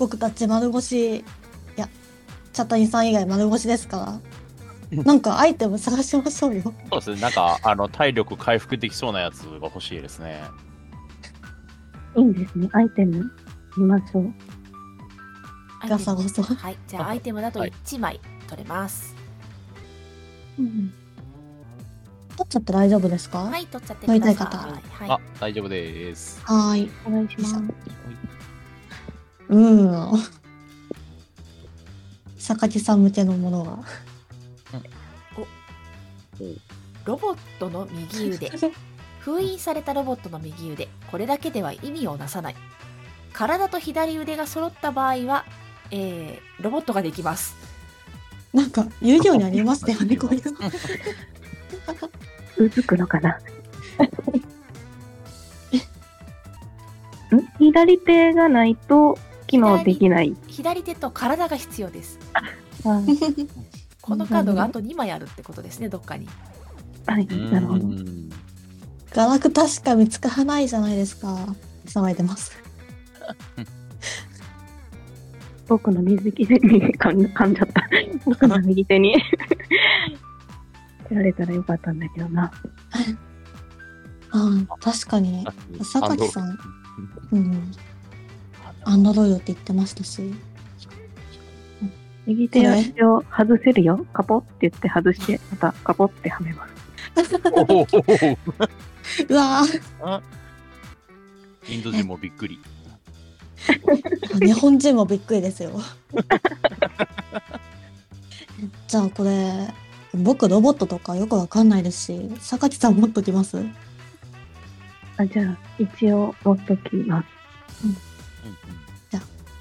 僕たち丸腰、いや、チャタニさん以外丸腰ですから。なんかアイテム探しましょうよ。そうですね、なんか、あの、体力回復できそうなやつが欲しいですね。いいんですね。アイテム見ましょう。ガサゴソ。はい。じゃあ、アイテムだとはい1枚取れます。うん取っちゃって大丈夫ですか？はい。取っちゃってください。取りたい方はいあ。、大丈夫です。はーい。お願いします。うん。榊さん向けのものが。ロボットの右腕。封印されたロボットの右腕。これだけでは意味をなさない。体と左腕が揃った場合は、えー、ロボットができます。なんか、有料にありましたよね、こういうの。うずくのかな？ん？左手がないと機能できない。左手と体が必要です。あこのカードがあと2枚あるってことですね、どっかに。はい、なるほど。うんガラクタしか見つからないじゃないですか。騒いでます。僕の右手に噛ん噛んじゃった。僕の右手に。やられたらよかったんだけどな。ああ、確かに。榊さん。ん、う？ん。アンドロイドって言ってましたし。右手足を外せるよ。カポって言って外して、またカポってはめます。うわぁインド人もびっくり。日本人もびっくりですよ。じゃあこれ、僕ロボットとかよくわかんないですし、榊さん持っときます？あじゃあ、一応持っときます。うんうん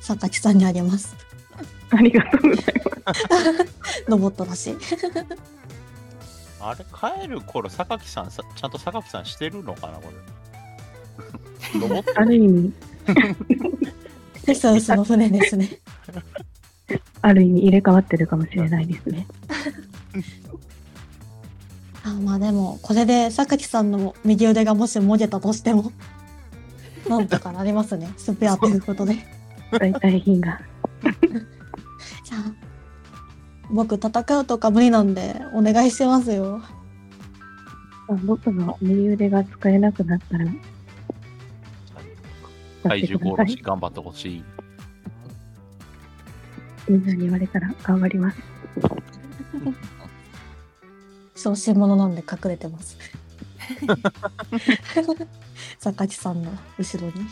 榊さんにあげます。ありがとうございます。ロボットだし。あれ、帰る頃、榊さんさ、ちゃんと榊さんしてるのかな、これ。ロボットある意味、そうその船ですね。ある意味入れ替わってるかもしれないですね。あまあでも、これで榊さんの右腕がもしもげたとしても、なんとかなりますね。スペアということで。代替品が。じゃあ、僕戦うとか無理なんで、お願いしますよ。あ僕の右腕が使えなくなったら、体重ください。殺し頑張ってほしい。みんなに言われたら頑張ります。小心者なんで隠れてます。榊さんの後ろに。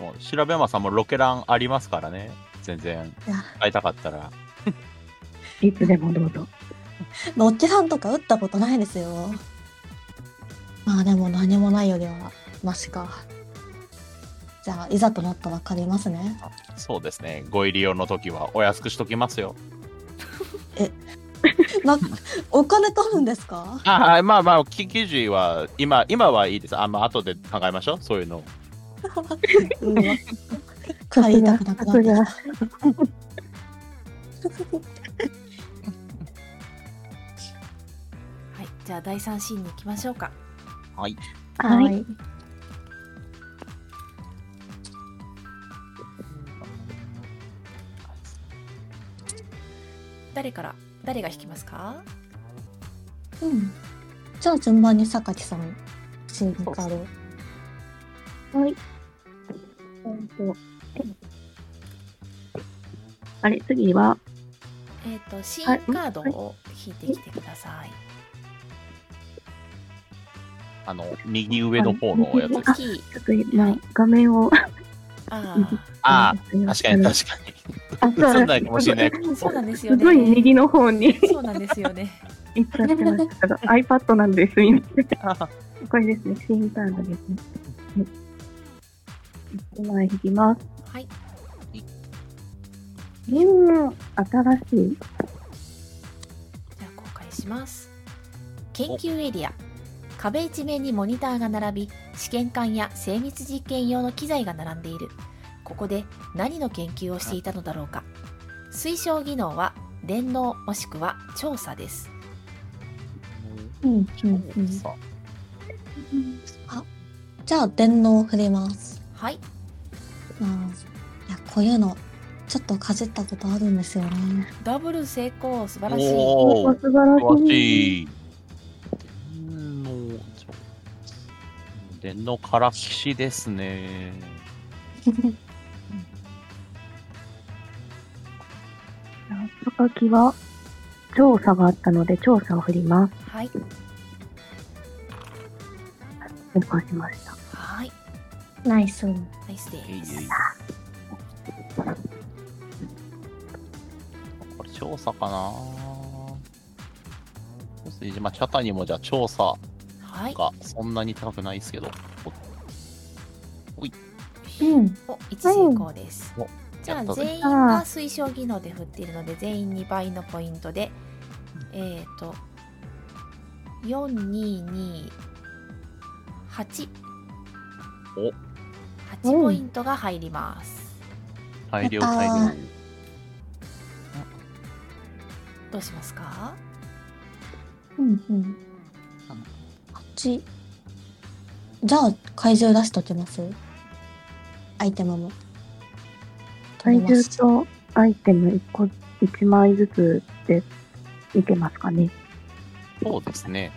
もう調べ山さんもロケランありますからね。全然、会いたかったら。いつでもどうぞ。ロッケハンとか打ったことないですよ。まあでも何もないよりはマシか。じゃあ、いざとなったら借りますね。そうですね。ご入り用の時はお安くしときますよ。な、お金取るんですか？ああ、まあまあ、緊急時は、今、今はいいです。あ、まあ、後で考えましょう。そういうの。う わ帰りたくなくなってきた。はい、じゃあ第3シーンに行きましょうか。はい。はい。誰から誰が引きますか？うん。じゃあ順番に榊さん、シーンカード。はい。えっと、あれ、次は、えっ、と、シーンカードを引いてきてください。あの、右上の方のやつです。あキー、ちょっと今、画面を、あああ、確かに確かに。あ、映んないかもしれないあ、そうなんですよね。すごい右の方にそうなんですよね。行っちゃってましたが、iPad なんですみません。これですね、シーンカードですね。はい。1枚引きます。はい。うん、新しい。じゃあ公開します。研究エリア。壁一面にモニターが並び、試験管や精密実験用の機材が並んでいる。ここで何の研究をしていたのだろうか。推奨技能は電脳もしくは調査です。うん、うん、うん。さじゃあ、電脳を振ります。はい。うん。いや、こういうの、ちょっとかじったことあるんですよね。ダブル成功、素晴らしい。素晴らしい。電脳から騎士ですね。榊は、調査があったので、調査を振ります。はい。成功しました。はい。ナイス。ナイスです。これ調査かなまあ、チャタにもじゃあ調査はい。がそんなに高くないですけど。うん。お、1成功です。おじゃあ全員が推奨技能で振っているので全員2倍のポイントで、えっ、ー、と、4228。お8ポイントが入ります。大量大量。どうしますか？うん、うん。ち。じゃあ、怪獣出しときます？アイテムも。体重とアイテム1個、1枚ずつでいけますかね。そうですね。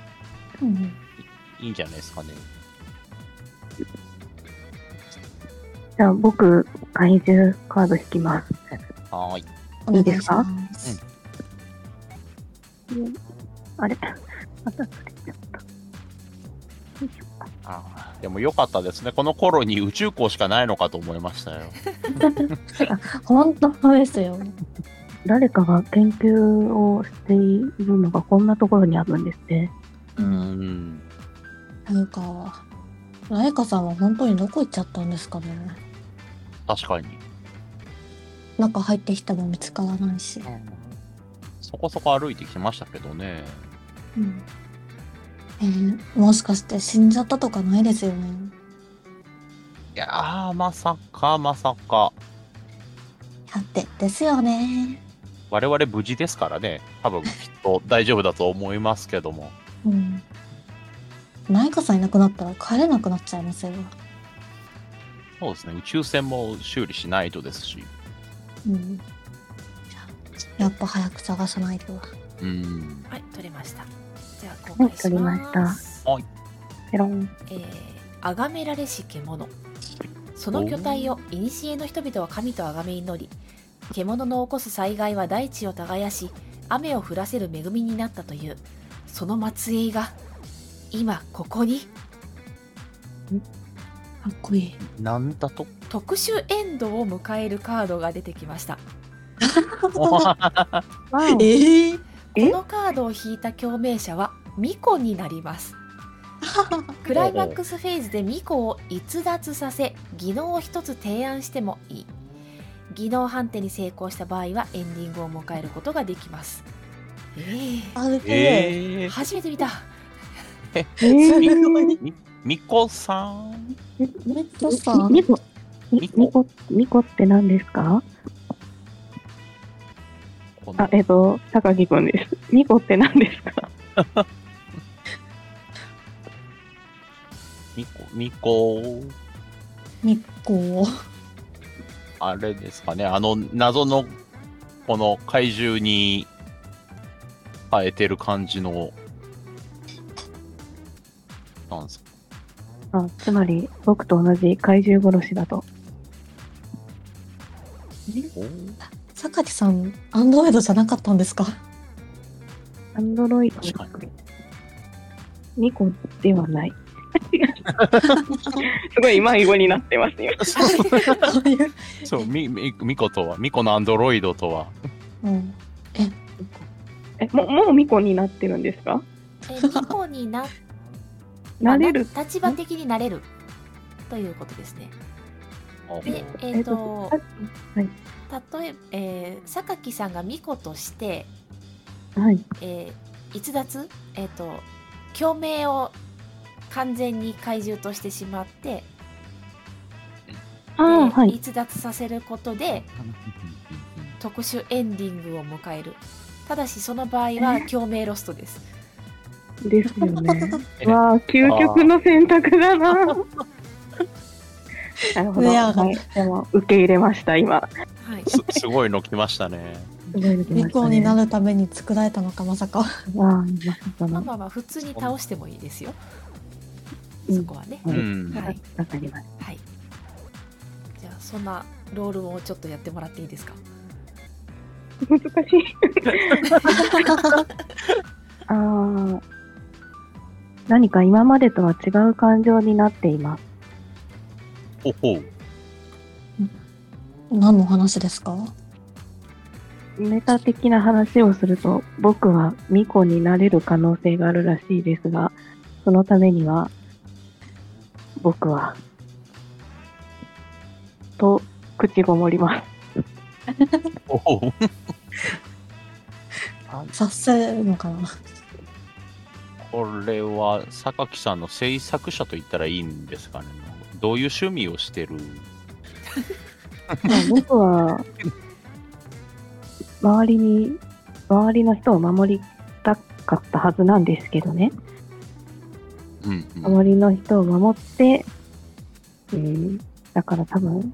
うんうん。いいんじゃないですかね。じゃあ、僕、怪獣カード引きます。はーい。いしいいですか？ます。あれ？また。あーでも良かったですね。この頃に宇宙港しかないのかと思いましたよ。本当ですよ。誰かが研究をしているのがこんなところにあるんですね。うーん。なんか、ライカさんは本当にどこ行っちゃったんですかね。確かに。中入ってきても見つからないし。そこそこ歩いてきましたけどね。うん。えーもしかして死んじゃったとかないですよね。いやー、まさか、まさか。だって、ですよね。我々無事ですからね。多分きっと大丈夫だと思いますけども。うん。ライカさんいなくなったら帰れなくなっちゃいますよ。そうですね。宇宙船も修理しないとですし。うん。じゃあやっぱ早く探さないと。うーん。はい、取れました。じゃあ公開します。取りました。はい。ペロン。えー、崇められし獣。その巨体を古の人々は神と崇め祈り獣の起こす災害は大地を耕し雨を降らせる恵みになったというその末裔が今ここに。かっこいい。なんだと？特殊エンドを迎えるカードが出てきました。わええ？こえのカードを引いた共鳴者はミコになります。クライマックスフェーズでミコを逸脱させ技能を一つ提案してもいい。技能判定に成功した場合はエンディングを迎えることができます。ええ RPG。えー、初めて見た。えー。みこさん？みこ、みみこみこ、みこって何ですか？あ、えっと、高木くんです。みこって何ですか？みこ、みこ、日光。あれですかね、あの、謎の、この怪獣に生えてる感じの、なんですか？あ、つまり、僕と同じ怪獣殺しだと。お？榊さん、アンドロイドじゃなかったんですか？アンドロイド確かニコではない。すごい迷子になってますよ。そういう。そう、み、み、みことは、みこのアンドロイドとは、うん。え、もう、もうミコになってるんですか？えー、ミコにな、なれる？立場的になれるということですね。で、えっ、と、はい。例えば、えー、榊さんがミコとして、はい。えー逸脱？えっ、と共鳴を完全に怪獣としてしまって、あはい。逸脱させることで特殊エンディングを迎えるただしその場合は共鳴ロストですですよね。えわあ、究極の選択だな。なるほど。はい。でも、受け入れました、今。はいすすごいの来ましたね。すごいの来ま日したね光になるために作られたのか、まさか。わあ、まさかの。まあまあまあ普通に倒してもいいですようんそこはね、はいうんはいわかります。はいじゃあそんなロールをちょっとやってもらっていいですか？難しい。ああ。何か今までとは違う感情になっています。ほほう。何の話ですか？メタ的な話をすると、僕は巫女になれる可能性があるらしいですが、そのためには、僕は、と、口ごもります。察せるのかなこれは、榊さんの制作者と言ったらいいんですかね。どういう趣味をしてる？ま あ僕は、周りに、周りの人を守りたかったはずなんですけどね。うん、うん。周りの人を守って、うん、だから多分、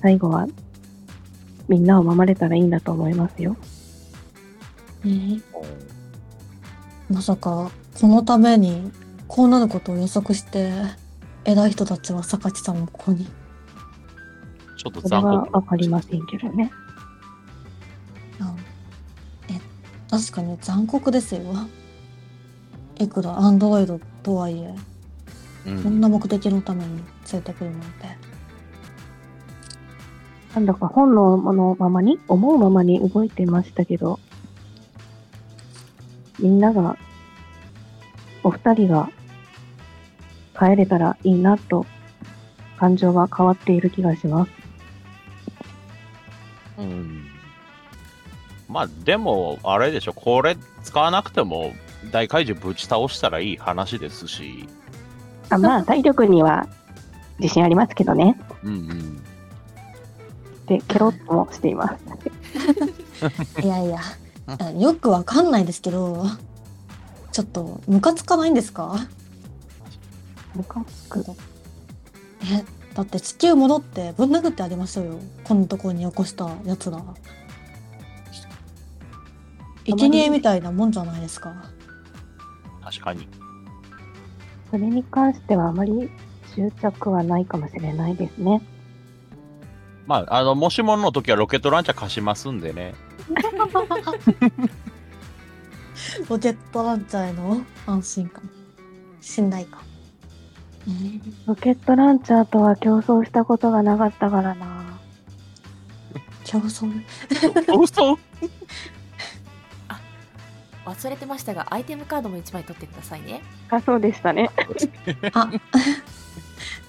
最後は、みんなを守れたらいいんだと思いますよ。えーまさか、このために、こうなることを予測して、偉い人たちは榊さんもここに。ちょっとそれは残酷。わかりませんけどね。あえ、確かに残酷ですよ。いくら？アンドロイドとはいえ、うん、こんな目的のために連れてくるなんて。なんだか本能のままに、思うままに動いてましたけど、みんなが、お二人が帰れたらいいなと、感情が変わっている気がします。うん。まあ、でも、あれでしょ、これ使わなくても、大怪獣ぶち倒したらいい話ですし、あまあ、体力には自信ありますけどね。うんうん。で、ケロッともしています。いやいや、よくわかんないですけど、ちょっと、ムカつかないんですか？ムカつく。え、だって地球戻ってぶん殴ってあげましょうよ。こんなところに起こしたやつら。生贄みたいなもんじゃないですか。確かに。それに関してはあまり執着はないかもしれないですね。まあ、あの、もしもの時はロケットランチャー貸しますんでね。ロケットランチャーへの安心感。信頼感。ロケットランチャーとは競争したことがなかったからな。競争？嘘忘れてましたがアイテムカードも1枚取ってくださいねあ、そうでしたね。あ、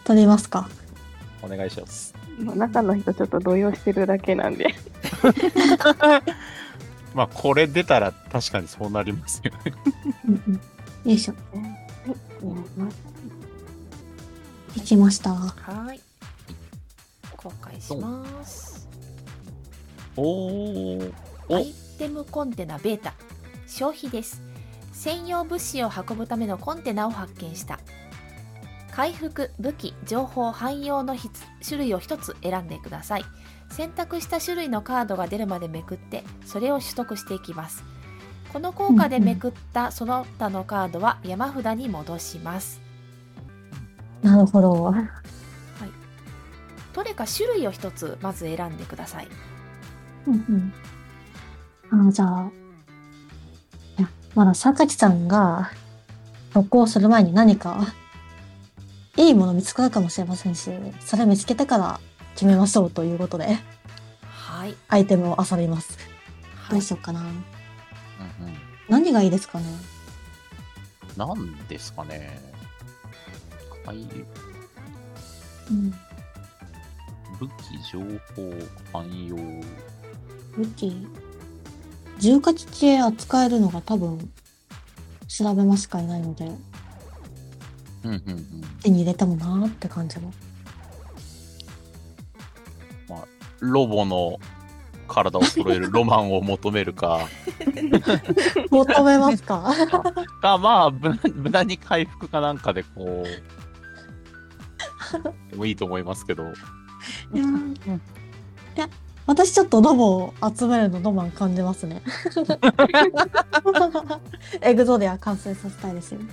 取りますか？お願いします。中の人ちょっと動揺してるだけなんで。まあ、これ出たら確かにそうなりますよね。よいしょ。はい、お願いします。行きました。はい。公開します。おー。おアイテムコンテナベータ消費です。専用物資を運ぶためのコンテナを発見した。回復武器情報汎用の種類を1つ選んでください。選択した種類のカードが出るまでめくってそれを取得していきます。この効果でめくったその他のカードは山札に戻します。なるほど。どれか種類を1つまず選んでください。うんうん。あじゃあ、まだ榊さんが、特攻する前に何か、いいもの見つかるかもしれませんし、それ見つけてから決めましょうということで、はい、アイテムを遊びます。はいどうしようかな。うんうん何がいいですかね？なんですかね。はい。うん。武器、情報、汎用。武器？重火器系扱えるのが多分、調べますしかいないので、うんうんうん。手に入れてもなーって感じの。ロボの体を揃えるロマンを求めるか。求めますか？か、まあ、無無駄に回復かなんかでこう。でもいいと思いますけど。いや、私ちょっとロボを集めるのロマン感じますね。エグゾデア完成させたいですよ。い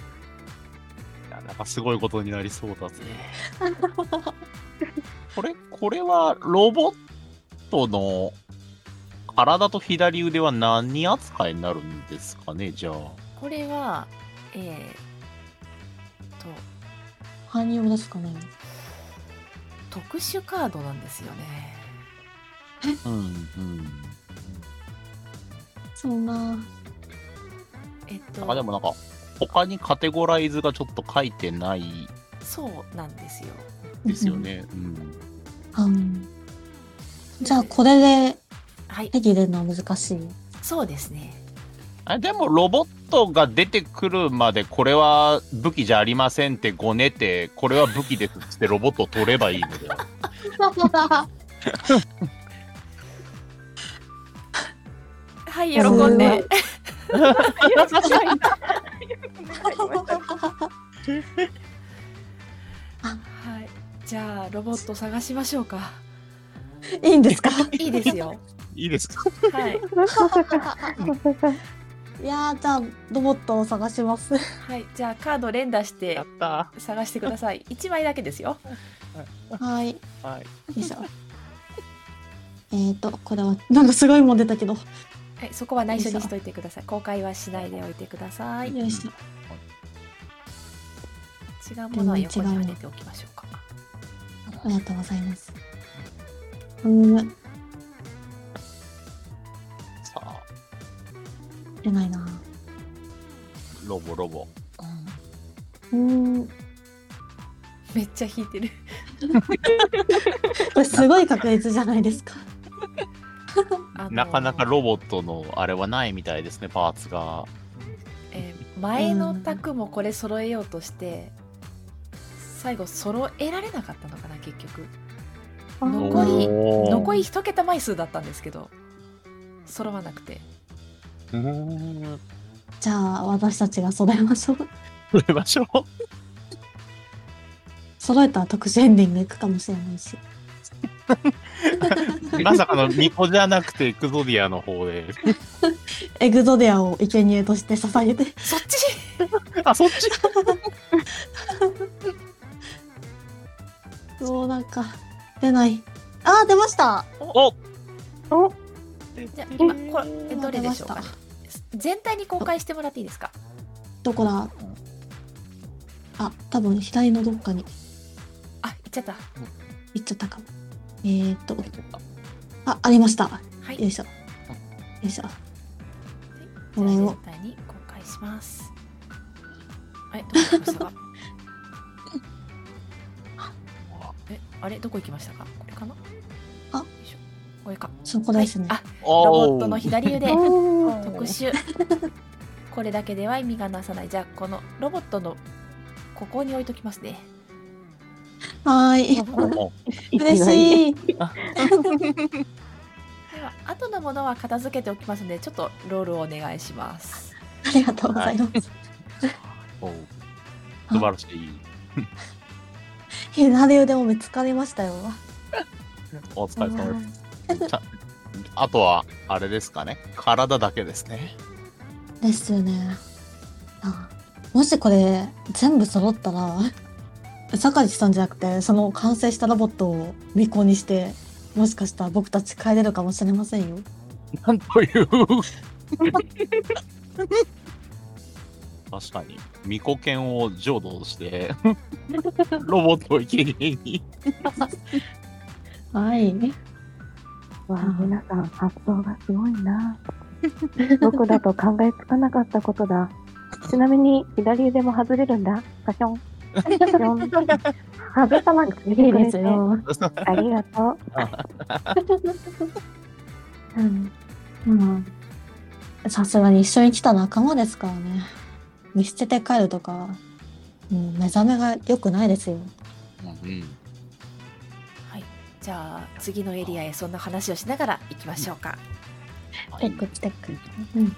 やなんかすごいことになりそうだぜ。これ、これはロボットの体と左腕は何扱いになるんですかね、じゃあ。これはえー、と汎用ですかね。特殊カードなんですよねうんうん。そんな、えっとあ、でもなんか、他にカテゴライズがちょっと書いてないそうなんですよですよね。うん。うん。じゃあ、これではい手に入れるのは難しい？そうですねあでも、ロボットが出てくるまで、これは武器じゃありませんってごねて、これは武器ですっつってロボットを取ればいいのでは。はい喜んで。はいじゃあロボット探しましょうかいいんで。すかいいで。すよいいで。すかはいいやー、じゃあ、ロボットを探します。はいじゃあカード連打して探してください1枚だけで。すよはい。はい。いしょ。えーと、これは、なんかすごいもん出たけど。はいそこは内緒にしといてください。公開はしないでおいてください。違よいしょ。うものは横にはめておきましょうか。ありがとうございます。うーん、さあ、出ないな。ロボロボ。うーん、めっちゃ引いてる。これすごい確率じゃないですか。なかなかロボットのあれはないみたいですね、パーツが。えー前の卓もこれ揃えようとして最後揃えられなかったのかな結局残り残り一桁枚数だったんですけど揃わなくてうーん。じゃあ、私たちが揃えましょう。取れましょう。揃えたら特殊エンディングいくかもしれないし。まさかのミコじゃなくてエクゾディアの方で。エグゾデアを生贄として捧げて。そっち？あ、そっち？そう、なんか、出ない。あー、出ました。お！じゃあ今これえどれでしょうか？全体に公開してもらっていいですか？どこだ？あ、多分左のどっかに。あいっちゃった。行っちゃったかも。えーと、あ、ありました。はい。よいしょ。よいしょ。じゃあこれを全体に公開します。はいどこ行きましたか？えあれ？どこ行きましたか？これかな？あ。よいしょ。これか。そこですね。はい、あおロボットの左腕。特殊。これだけでは意味がなさない。じゃあこのロボットのここに置いときますねはーい。も 嬉しい。では後のものは片付けておきますのでちょっとロールをお願いしますありがとうございます。素晴らしい。左腕も見つかりましたよ。お疲れ様です。あとは、あれですかね。体だけですね。ですよね。あもしこれ全部揃ったら、坂地さんじゃなくて、その完成したロボットを巫女にして、もしかしたら僕たち帰れるかもしれませんよ。なんという。確かに、巫女犬を浄土して、ロボットを生贄に。はい。わあ、皆さん、発想がすごいな。僕だと考えつかなかったことだ。ちなみに、左腕も外れるんだ。パション。パション。外さなくていいでですすよ。よ。ありがとう。うん。うん。さすがに一緒に来た仲間ですからね。見捨てて帰るとか、うん、目覚めが良くないですよ。うんはいじゃあ次のエリアへそんな話をしながら行きましょうかはいテックテック。うん。